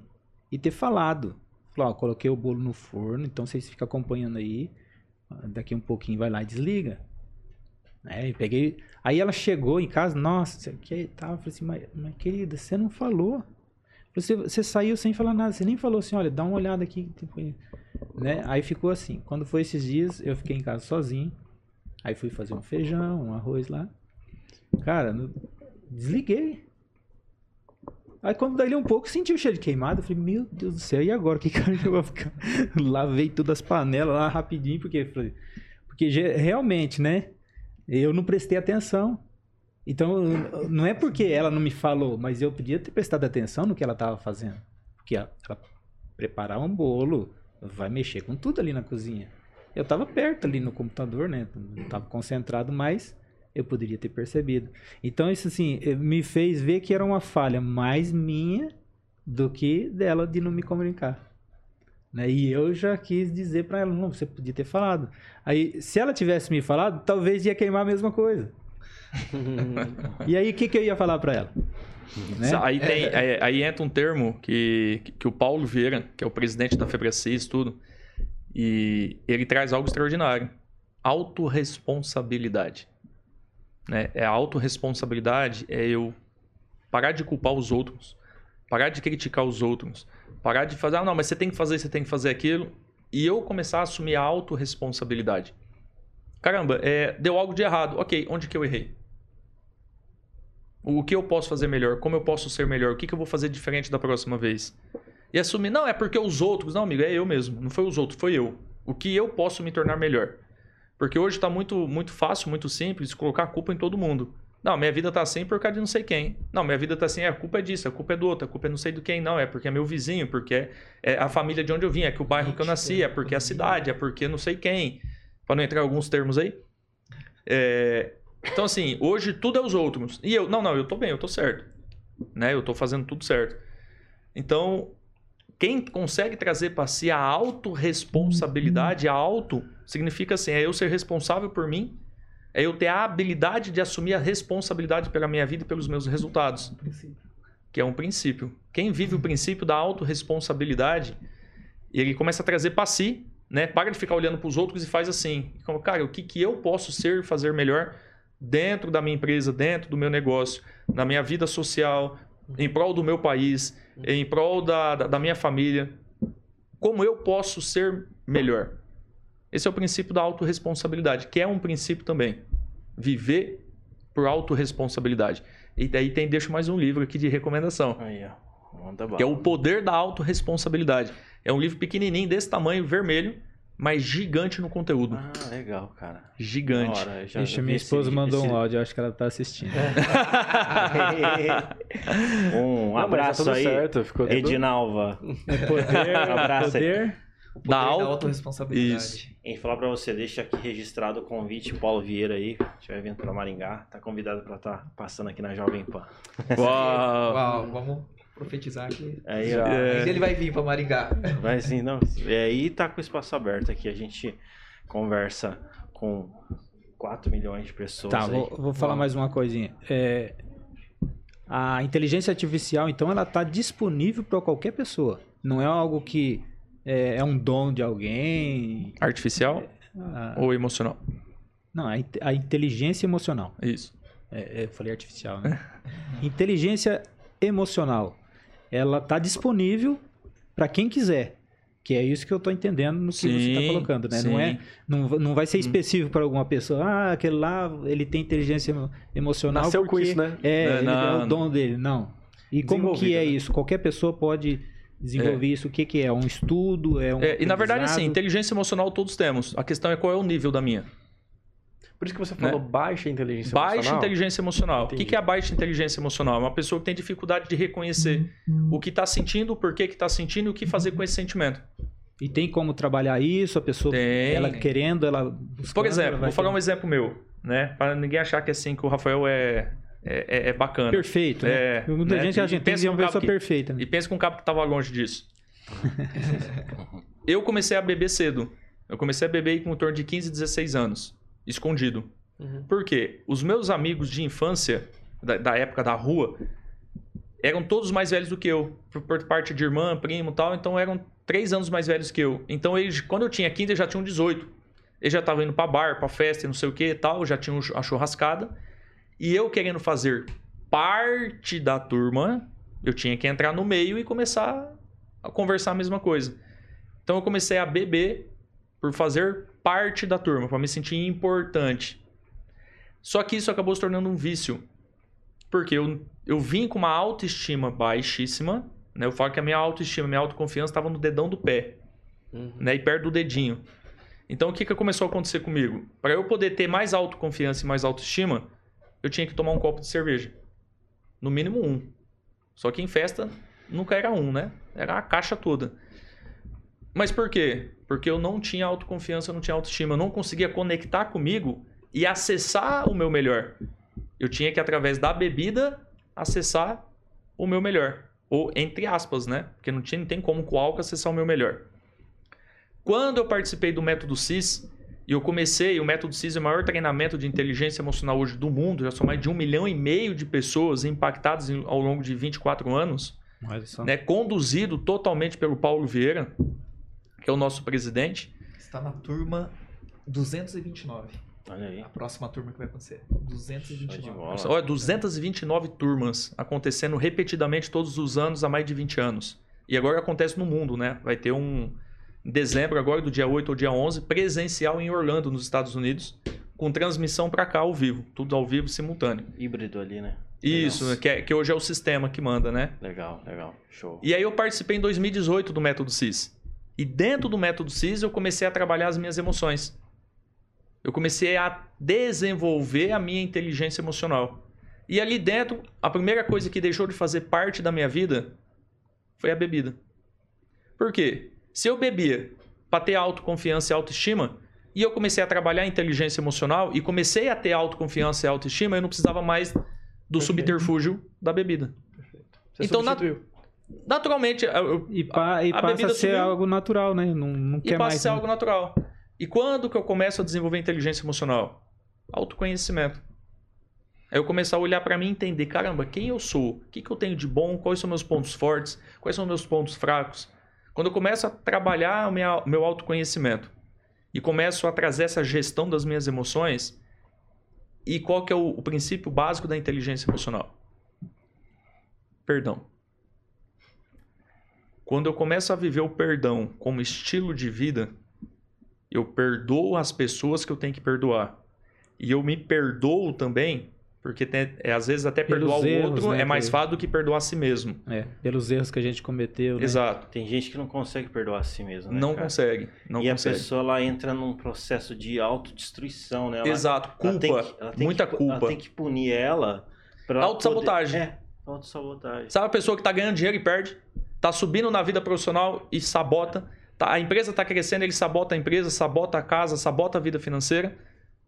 e ter falado? Falou, ó, coloquei o bolo no forno, então vocês ficam acompanhando aí. Daqui um pouquinho vai lá e desliga. Né? E peguei. Aí ela chegou em casa, nossa, que tal? Eu falei assim, mas, mas querida, você não falou. Você, você saiu sem falar nada, você nem falou assim, olha, dá uma olhada aqui. Tipo, né? Aí ficou assim. Quando foi esses dias, eu fiquei em casa sozinho. Aí fui fazer um feijão, um arroz lá. Cara, no... desliguei. Aí quando dali um pouco, senti o cheiro de queimado. Eu falei, meu Deus do céu, e agora? Que cara eu vou ficar? Lavei todas as panelas lá rapidinho, porque, porque realmente, né? Eu não prestei atenção. Então, não é porque ela não me falou, mas eu podia ter prestado atenção no que ela estava fazendo. Porque ela, preparar um bolo, vai mexer com tudo ali na cozinha. Eu estava perto ali no computador, né? Estava concentrado, mas eu poderia ter percebido. Então, isso assim, me fez ver que era uma falha mais minha do que dela de não me comunicar. Né? E eu já quis dizer para ela, não, você podia ter falado. Aí, se ela tivesse me falado, talvez ia queimar a mesma coisa. e aí, o que, que eu ia falar para ela? Né? Aí, tem, aí, aí, entra um termo que, que o Paulo Vieira, que é o presidente da Febracis, tudo, e ele traz algo extraordinário. Autoresponsabilidade. Né? É a autorresponsabilidade, é eu parar de culpar os outros, parar de criticar os outros, parar de fazer, ah, não, mas você tem que fazer, você tem que fazer aquilo, e eu começar a assumir a autorresponsabilidade. Caramba, é, deu algo de errado. Ok, onde que eu errei? O que eu posso fazer melhor? Como eu posso ser melhor? O que, que eu vou fazer diferente da próxima vez? E assumir, não, é porque os outros. Não, amigo, é eu mesmo. Não foi os outros, foi eu. O que eu posso me tornar melhor? Porque hoje está muito, muito fácil, muito simples colocar a culpa em todo mundo. Não, minha vida está assim por causa de não sei quem. Não, minha vida está assim, é, a culpa é disso, a culpa é do outro, a culpa é não sei do quem. Não, é porque é meu vizinho, porque é, é a família de onde eu vim, é que o bairro que eu nasci, é porque é a cidade, é porque não sei quem. Para não entrar alguns termos aí. É, então, assim, hoje tudo é os outros. E eu, não, não, eu tô bem, eu tô certo. Né? Eu tô fazendo tudo certo. Então, quem consegue trazer para si a autorresponsabilidade, a auto, significa assim, é eu ser responsável por mim, é eu ter a habilidade de assumir a responsabilidade pela minha vida e pelos meus resultados. Que é um princípio. Quem vive o princípio da autorresponsabilidade, ele começa a trazer para si, né? Para de ficar olhando para os outros e faz assim. Como, cara, o que, que eu posso ser, fazer melhor dentro da minha empresa, dentro do meu negócio, na minha vida social, em prol do meu país, em prol da, da, da minha família. Como eu posso ser melhor? Esse é o princípio da autorresponsabilidade, que é um princípio também. Viver por autorresponsabilidade. E daí tem, deixo mais um livro aqui de recomendação, Aí, ó. Manda que é. O Poder da Autorresponsabilidade. É um livro pequenininho, desse tamanho, vermelho, mas gigante no conteúdo. Ah, legal, cara. Gigante. Hora, eu já Ixi, minha esse- esposa mandou esse- um áudio, eu acho que ela tá assistindo. um Não, tá abraço tudo aí, certo, ficou tudo- Edinalva. Poder, Abraço aí. Poder. O poder Da da, auto- autorresponsabilidade. Isso. Em falar pra você, deixa aqui registrado o convite, Paulo Vieira aí, estiver vindo pra Maringá, tá convidado pra estar passando aqui na Jovem Pan. Uau. Uau, vamos profetizar que Aí, Já. É. ele vai vir pra Maringá. vai sim, não. E aí tá com o espaço aberto aqui, a gente conversa com 4 milhões de pessoas Tá, aí. vou, vou falar Uau. mais uma coisinha. É, a inteligência artificial, então, ela está disponível para qualquer pessoa. Não é algo que é, é um dom de alguém. Artificial Ah, ou emocional? não, a, a inteligência emocional. Isso. É, é, eu falei artificial, né? inteligência emocional. Ela está disponível para quem quiser. Que é isso que eu estou entendendo no que você está Sim, colocando, né? sim. Não, é, não, não vai ser específico para alguma pessoa. Ah, aquele lá, ele tem inteligência emo- emocional Nasceu com porque isso, né? É, É, ele é não, o dom dele. Não. E como que é né? isso? Qualquer pessoa pode desenvolver isso. O que, que é? Um estudo? É um É, e na verdade, assim, inteligência emocional todos temos. A questão é qual é o nível da minha. Por isso que você falou baixa inteligência Né? Baixa emocional. inteligência emocional. O que, Entendi. é a baixa inteligência emocional? É uma pessoa que tem dificuldade de reconhecer o que está sentindo, o porquê que está sentindo e o que fazer com esse sentimento. E tem como trabalhar isso? A pessoa, Tem. ela querendo, ela buscando, Por exemplo, vou falar um ter- exemplo meu, né? Para ninguém achar que assim que o Rafael é, é, é- é bacana. Perfeito, né? É, Muita né? gente acha E que tem que pensa uma pessoa que- perfeita. né? E pensa com um cabo que estava longe disso. eu comecei a beber cedo. Eu comecei a beber com em torno de 15, 16 anos, escondido. Uhum. Por quê? Os meus amigos de infância, da, da época da rua, eram todos mais velhos do que eu, por, por parte de irmã, primo e tal, então eram três anos mais velhos que eu. Então, eles, quando eu tinha 15, eles já tinham 18. Eles já estavam indo pra bar, pra festa e não sei o que e tal, já tinham a churrascada. E eu querendo fazer parte da turma, eu tinha que entrar no meio e começar a conversar a mesma coisa. Então eu comecei a beber por fazer parte da turma, para me sentir importante. Só que isso acabou se tornando um vício. Porque eu, eu vim com uma autoestima baixíssima. Né? Eu falo que a minha autoestima, minha autoconfiança estava no dedão do pé. Uhum. Né? E perto do dedinho. Então o que, que começou a acontecer comigo? Para eu poder ter mais autoconfiança e mais autoestima, eu tinha que tomar um copo de cerveja. No mínimo um. Só que em festa nunca era um, né? Era a caixa toda. Mas por quê? Porque eu não tinha autoconfiança, eu não tinha autoestima. Eu não conseguia conectar comigo e acessar o meu melhor. Eu tinha que, através da bebida, acessar o meu melhor. Ou entre aspas, né? Porque não, tinha, não tem como com o álcool acessar o meu melhor. Quando eu participei do método CIS, e eu comecei, o método CIS é o maior treinamento de inteligência emocional hoje do mundo, já são mais de um milhão e meio de pessoas impactadas ao longo de 24 anos, né, conduzido totalmente pelo Paulo Vieira, que é o nosso presidente. Está na turma 229. Olha aí. A próxima turma que vai acontecer. Show de 229. bola. Olha, 229 turmas acontecendo repetidamente todos os anos há mais de 20 anos. E agora acontece no mundo, né? Vai ter um dezembro agora do dia 8 ao dia 11 presencial em Orlando, nos Estados Unidos, com transmissão para cá ao vivo, tudo ao vivo simultâneo. Híbrido ali, né? Isso, que, é- que hoje é o sistema que manda, né? Legal, legal. Show. E aí eu participei em 2018 do método CIS. E dentro do método CIS eu comecei a trabalhar as minhas emoções. Eu comecei a desenvolver a minha inteligência emocional. E ali dentro, a primeira coisa que deixou de fazer parte da minha vida foi a bebida. Por quê? Se eu bebia para ter autoconfiança e autoestima, e eu comecei a trabalhar a inteligência emocional e comecei a ter autoconfiança e autoestima, eu não precisava mais do subterfúgio da bebida. Você Então, na-. Naturalmente, eu- eu- E, pa- e a passa a ser subiu. algo natural, né? Não, não e quer passa a mais. ser né? algo natural. E quando que eu começo a desenvolver inteligência emocional? Autoconhecimento. Aí eu começo a olhar para mim e entender, caramba, quem eu sou? O que, que eu tenho de bom? Quais são meus pontos fortes? Quais são meus pontos fracos? Quando eu começo a trabalhar o meu autoconhecimento e começo a trazer essa gestão das minhas emoções, e qual que é o, o princípio básico da inteligência emocional? perdão. Quando eu começo a viver o perdão como estilo de vida, eu perdoo as pessoas que eu tenho que perdoar. E eu me perdoo também, porque tem- é, às vezes até Pelos perdoar o erros, outro né, é mais fácil do que perdoar a si mesmo. É, pelos erros que a gente cometeu, né? Exato. Tem gente que não consegue perdoar a si mesmo, né, não cara? consegue. Não e consegue. a pessoa ela entra num processo de autodestruição, né? Ela, Exato. ela Culpa. tem que- ela tem muita que- culpa. Ela tem que punir ela ela Autossabotagem. poder- É, autossabotagem. Sabe a pessoa que tá ganhando dinheiro e perde? Tá subindo na vida profissional e sabota. Tá, a empresa tá crescendo, ele sabota a empresa, sabota a casa, sabota a vida financeira.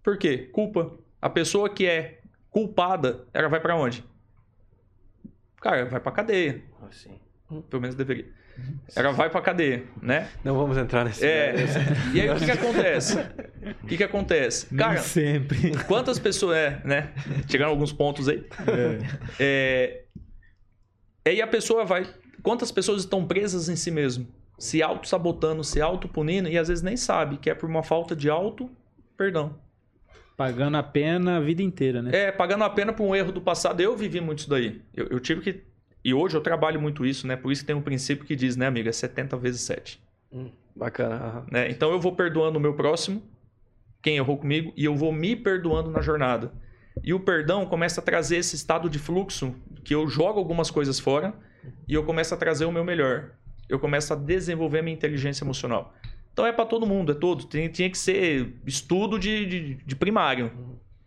Por quê? Culpa. A pessoa que é culpada, ela vai pra onde? Cara, vai pra cadeia. Assim. Pelo menos deveria. Ela vai pra cadeia, né? Não vamos entrar nesse. É. E aí o que, que acontece? O que, que acontece? Nem Cara, sempre. quantas pessoas. É, né? Tirando alguns pontos aí. É, aí a pessoa vai. Quantas pessoas estão presas em si mesmo? Se auto-sabotando, se auto-punindo e às vezes nem sabe que é por uma falta de auto-perdão. Pagando a pena a vida inteira, né? É, pagando a pena por um erro do passado. Eu vivi muito isso daí. Eu, eu tive que. E hoje eu trabalho muito isso, né? Por isso que tem um princípio que diz, né, amigo? É 70 vezes 7. Hum, bacana. né? Então eu vou perdoando o meu próximo, quem errou comigo, e eu vou me perdoando na jornada. E o perdão começa a trazer esse estado de fluxo que eu jogo algumas coisas fora e eu começo a trazer o meu melhor. Eu começo a desenvolver minha inteligência emocional. Então é para todo mundo, é todo. Tem- tinha que ser estudo de, de, de primário.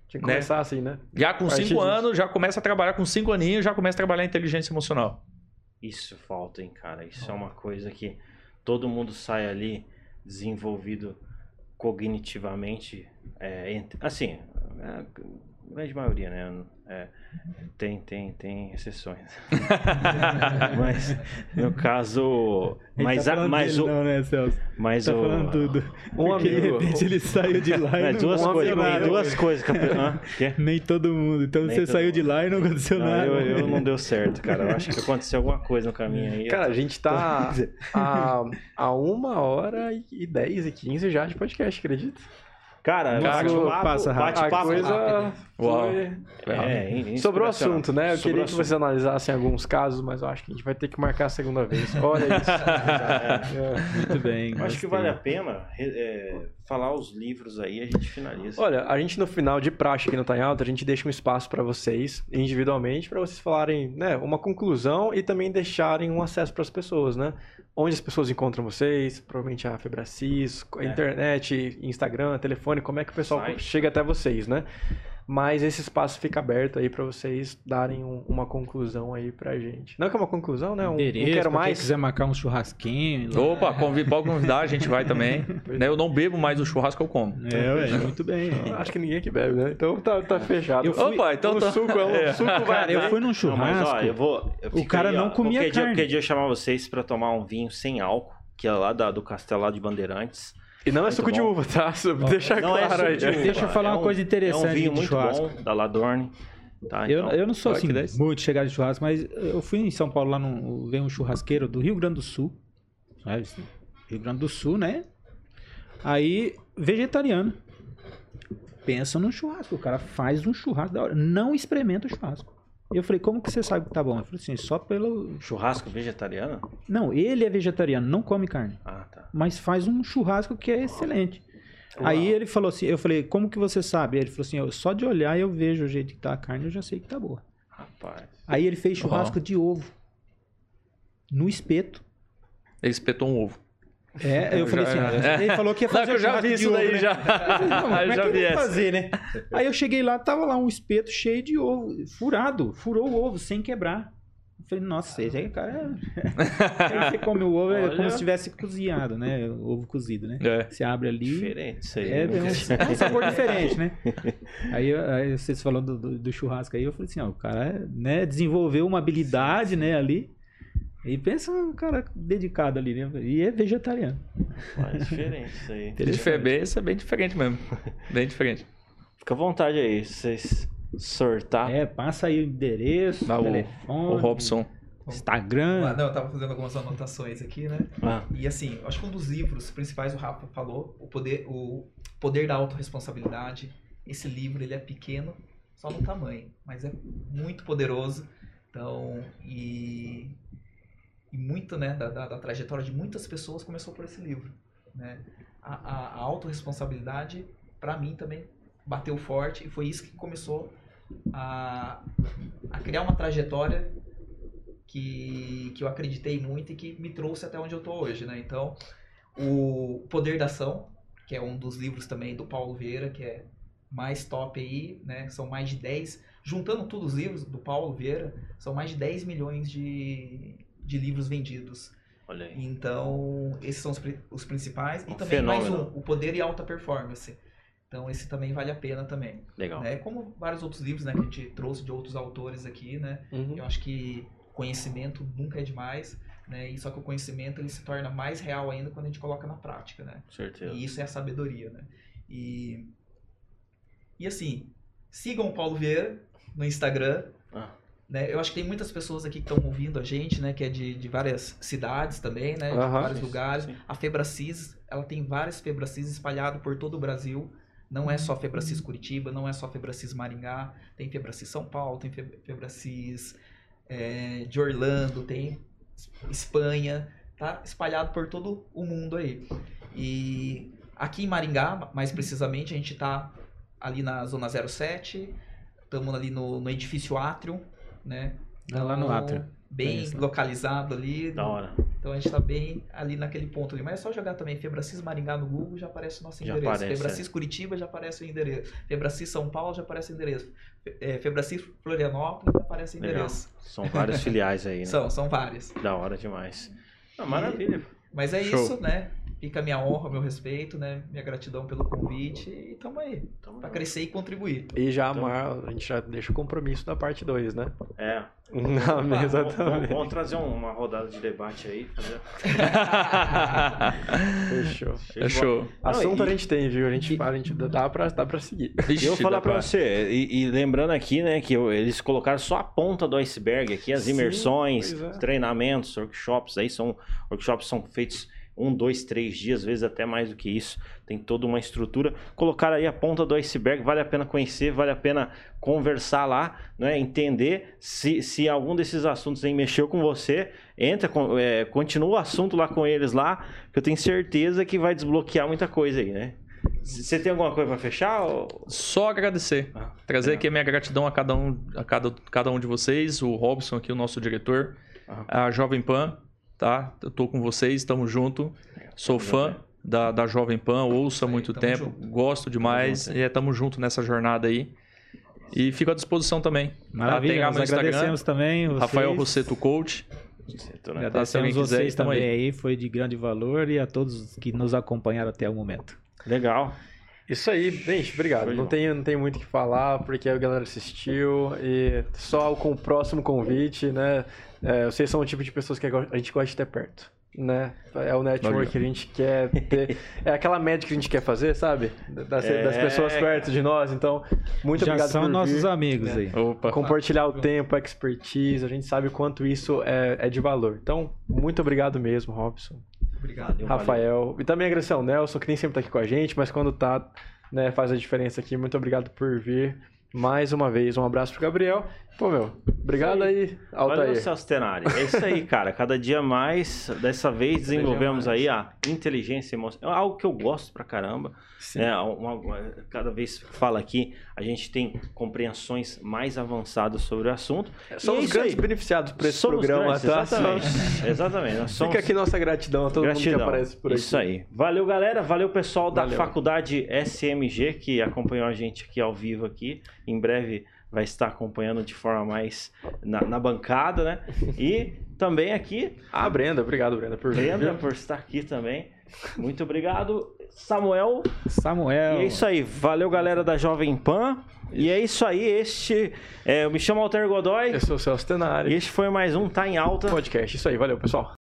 Tinha que Né? começar assim, né? Já com cinco disso. anos, já começa a trabalhar com cinco aninhos, já começa a trabalhar inteligência emocional. Isso falta, hein, cara. Isso é uma coisa que todo mundo sai ali desenvolvido cognitivamente. é, assim, a grande maioria, né? É, tem, tem, tem exceções. mas, no caso. Mas, a, mas, o, não, né, Celso? mas Tá o. falando tudo. Um Porque de amigo. repente ele saiu de lá É, e não duas aconteceu coisas, nada. duas coisas? Nem todo mundo. Então Nem você saiu de mundo. lá e não aconteceu Não, nada. eu, eu não deu certo, cara. Eu acho que aconteceu alguma coisa no caminho aí. Cara, a gente tá a, a uma hora e 10 e 15 já de podcast, acredita? Cara, bate-papo- passa rápido. A bate-papo coisa. É, o inspiracional. assunto, né? Eu Sobre queria que vocês analisassem alguns casos, mas eu acho que a gente vai ter que marcar a segunda vez. Olha isso. É. Muito bem. Eu acho que vale a pena é, falar os livros aí e a gente finaliza. Olha, a gente no final de praxe aqui no Tá em Alta, a gente deixa um espaço para vocês, individualmente, para vocês falarem, né, uma conclusão e também deixarem um acesso para as pessoas, né? Onde as pessoas encontram vocês, provavelmente a Febracis, É. internet, Instagram, telefone, como é que o pessoal Site. chega até vocês, né? Mas esse espaço fica aberto aí para vocês darem um- uma conclusão aí pra gente. Não que é uma conclusão, né? Um, um quero mais. quiser marcar um churrasquinho. lá. Opa, convi- pode convidar, a gente vai também. Né, Eu não bebo mais o churrasco que eu como. É, ué, muito bem. Acho que ninguém aqui bebe, né? Então tá, tá fechado. Eu fui- Opa, então o tá. suco é um É. suco vai Cara, eu fui num Não, churrasco. mas ó, eu vou. eu O cara aí, não ó, comia qualquer dia, carne. qualquer dia eu chamar vocês pra tomar um vinho sem álcool, que é lá da- do Castelo lá de Bandeirantes. E não é Muito suco de bom. uva, tá? Deixa Não é claro suco aí. de Deixa eu falar é uma um- coisa interessante É um vinho de muito churrasco. bom da Ladorne. Tá, Eu, então, eu não sou assim, muito chegado de churrasco, mas eu fui em São Paulo lá no. Veio um churrasqueiro do Rio Grande do Sul. Sabe? assim, Rio Grande do Sul, né? Aí, vegetariano. Pensa num churrasco. O cara faz um churrasco da hora. Não experimenta o churrasco. E eu falei, como que você sabe que tá bom? Ele falou assim, só pelo. Churrasco vegetariano? Não, ele é vegetariano, não come carne. Ah, tá. Mas faz um churrasco que é excelente. Uau. Aí ele falou assim, eu falei, como que você sabe? Ele falou assim, só de olhar eu vejo o jeito que tá a carne, eu já sei que tá boa. Rapaz. Aí ele fez churrasco de ovo. No espeto. Ele espetou um ovo. É, eu falei assim, é. ele falou que ia Não, fazer que eu já vi isso ovo, daí né? já. Falei, não, como é já que vi fazer, né? Aí eu cheguei lá, tava lá um espeto cheio de ovo, furado, furou o ovo sem quebrar. Eu falei, nossa, esse aí, cara, é... aí você come o ovo, é Olha. como se tivesse cozinhado, né? O ovo cozido, né? É. Você abre ali, Diferente isso aí. é, é um, um sabor diferente, né? Aí, aí vocês falando do, do- do churrasco aí, eu falei assim, ó, o cara né, desenvolveu uma habilidade, né, ali. E pensa um cara dedicado ali, né? E é vegetariano. Mas diferente isso aí. Isso é bem, isso é bem diferente mesmo. Bem diferente. Fica à vontade aí, se vocês sortar. É, passa aí o endereço, Ah, o- telefone, O Robson. Instagram. Ah, não, eu tava fazendo algumas anotações aqui, né? Ah, E assim, eu acho que um dos livros principais, o Rafa falou, o poder, o poder da autorresponsabilidade. Esse livro, ele é pequeno, só no tamanho, mas é muito poderoso. Então, e, e muito, né, da, da, da trajetória de muitas pessoas começou por esse livro, né? A, a, a autorresponsabilidade, para mim também, bateu forte e foi isso que começou a, a criar uma trajetória que, que eu acreditei muito e que me trouxe até onde eu tô hoje, né? Então, o Poder da Ação, que é um dos livros também do Paulo Vieira, que é mais top aí, né? São mais de 10, juntando todos os livros do Paulo Vieira, são mais de 10 milhões de, de livros vendidos. Olha aí. Então, esses são os, os principais. E Um também mais fenômeno. um, o Poder e Alta Performance. Então, esse também vale a pena também. Legal. Né? Como vários outros livros né, que a gente trouxe de outros autores aqui, né? Uhum. Eu acho que conhecimento nunca é demais, né? E só que o conhecimento ele se torna mais real ainda quando a gente coloca na prática, né? Certeza. E isso é a sabedoria, né? E, e assim, sigam o Paulo Vieira no Instagram. Né? Eu acho que tem muitas pessoas aqui que estão ouvindo a gente, né? Que é de, de várias cidades também, né? De Aham. vários Sim, lugares. sim. A Febracis, ela tem várias Febracis espalhadas por todo o Brasil. Não é só Febracis Curitiba, não é só Febracis Maringá. Tem Febracis São Paulo, tem Fe- Febracis é, de Orlando, tem Espanha. Tá espalhado por todo o mundo aí. E aqui em Maringá, mais precisamente, a gente tá ali na Zona 07. Estamos ali no, no edifício Átrio, né? É lá no Então, Átrio. Bem Isso. localizado ali. Da hora. Então a gente tá bem ali naquele ponto ali. Mas é só jogar também Febracis Maringá no Google, já aparece o nosso Já endereço. aparece, Febracis Curitiba já aparece o endereço. Febracis São Paulo já aparece o endereço. É, Febracis Florianópolis já aparece o Legal. endereço. São várias filiais aí, né? São, são várias. Da hora demais. Ah, maravilha. Mas é Show. isso, né? Fica a minha honra, meu respeito, né? Minha gratidão pelo convite e tamo aí. Então, Pra crescer e contribuir. E já Então- amar, a gente já deixa o compromisso da parte 2, né? É. Na mesa Vamos, vamos- vamos trazer uma rodada de debate aí. Fazer... Fechou. Show. Assunto Não, a e- gente tem, viu? A gente, a gente dá, pra, dá pra seguir. E eu vou Vixe, falar dá pra você, e, e lembrando aqui, né, que eu- eles colocaram só a ponta do iceberg aqui, as Sim, imersões, é. treinamentos, workshops, aí são, workshops são feitos um, dois, três dias, às vezes até mais do que isso, tem toda uma estrutura. Colocar aí a ponta do iceberg, vale a pena conhecer, vale a pena conversar lá, né, entender se, se algum desses assuntos aí mexeu com você, entra, com- é, continua o assunto lá com eles lá, que eu tenho certeza que vai desbloquear muita coisa aí, né? Você tem alguma coisa pra fechar? ou- Só agradecer. Ah, Trazer legal. aqui a minha gratidão a cada um, a cada, cada um de vocês, o Robson aqui, o nosso diretor, Aham. a Jovem Pan, tá? Eu tô com vocês, estamos junto. Sou fã da, da Jovem Pan, ouço há aí, muito tamo tempo, junto. gosto demais junto, e estamos junto nessa jornada aí. E fico à disposição também. Maravilha, Tem lá nós agradecemos também. Vocês, Rafael Rosseto Coach. Né? Tá, Agradecemos quiser, vocês tamo também aí. aí. foi de grande valor e a todos que nos acompanharam até o momento. Legal. Isso aí, gente, obrigado. Foi Não bom. tenho, não tenho muito o que falar, porque a galera assistiu e só com o próximo convite, né? É, vocês são o tipo de pessoas que a gente gosta de ter perto, né? É o network Valeu. que a gente quer ter. É aquela média que a gente quer fazer, sabe? Das, É, das pessoas perto de nós. Então, muito Já obrigado são por nossos vir, amigos né? aí. Opa. Compartilhar o tempo, a expertise, a gente sabe o quanto isso é, é de valor. Então, muito obrigado mesmo, Robson. Obrigado. Valeu, valeu. Rafael. E também agradecer ao Nelson, que nem sempre tá aqui com a gente, mas quando tá, né, faz a diferença aqui. Muito obrigado por vir mais uma vez. Um abraço pro Gabriel. Pô, meu, obrigado aí, Valeu, Altair. Celso Tenari. É isso aí, cara. Cada dia mais, dessa vez desenvolvemos aí a inteligência emocional. É algo que eu gosto pra caramba. Sim. né? Uma- uma- cada vez que fala aqui, a gente tem compreensões mais avançadas sobre o assunto. São é os isso grandes aí. beneficiados por esse Somos programa, grandes, tá? Exatamente. exatamente. Somos... Fica aqui nossa gratidão a todo mundo Gratidão. que aparece por aqui. Isso aí. Valeu, galera. Valeu, pessoal da Valeu. faculdade SMG que acompanhou a gente aqui ao vivo aqui. Em breve vai estar acompanhando de forma mais na, na bancada, né? E também aqui, Ah, Brenda, obrigado, Brenda, por vir. Brenda viu? por estar aqui também. Muito obrigado. Samuel. Samuel. E é isso aí. Valeu, galera da Jovem Pan. E é isso aí. Este. é, eu me chamo Alter Godoy. Eu sou o Celso E Tenari. este foi mais um Tá em Alta. Podcast. Isso aí, valeu, pessoal.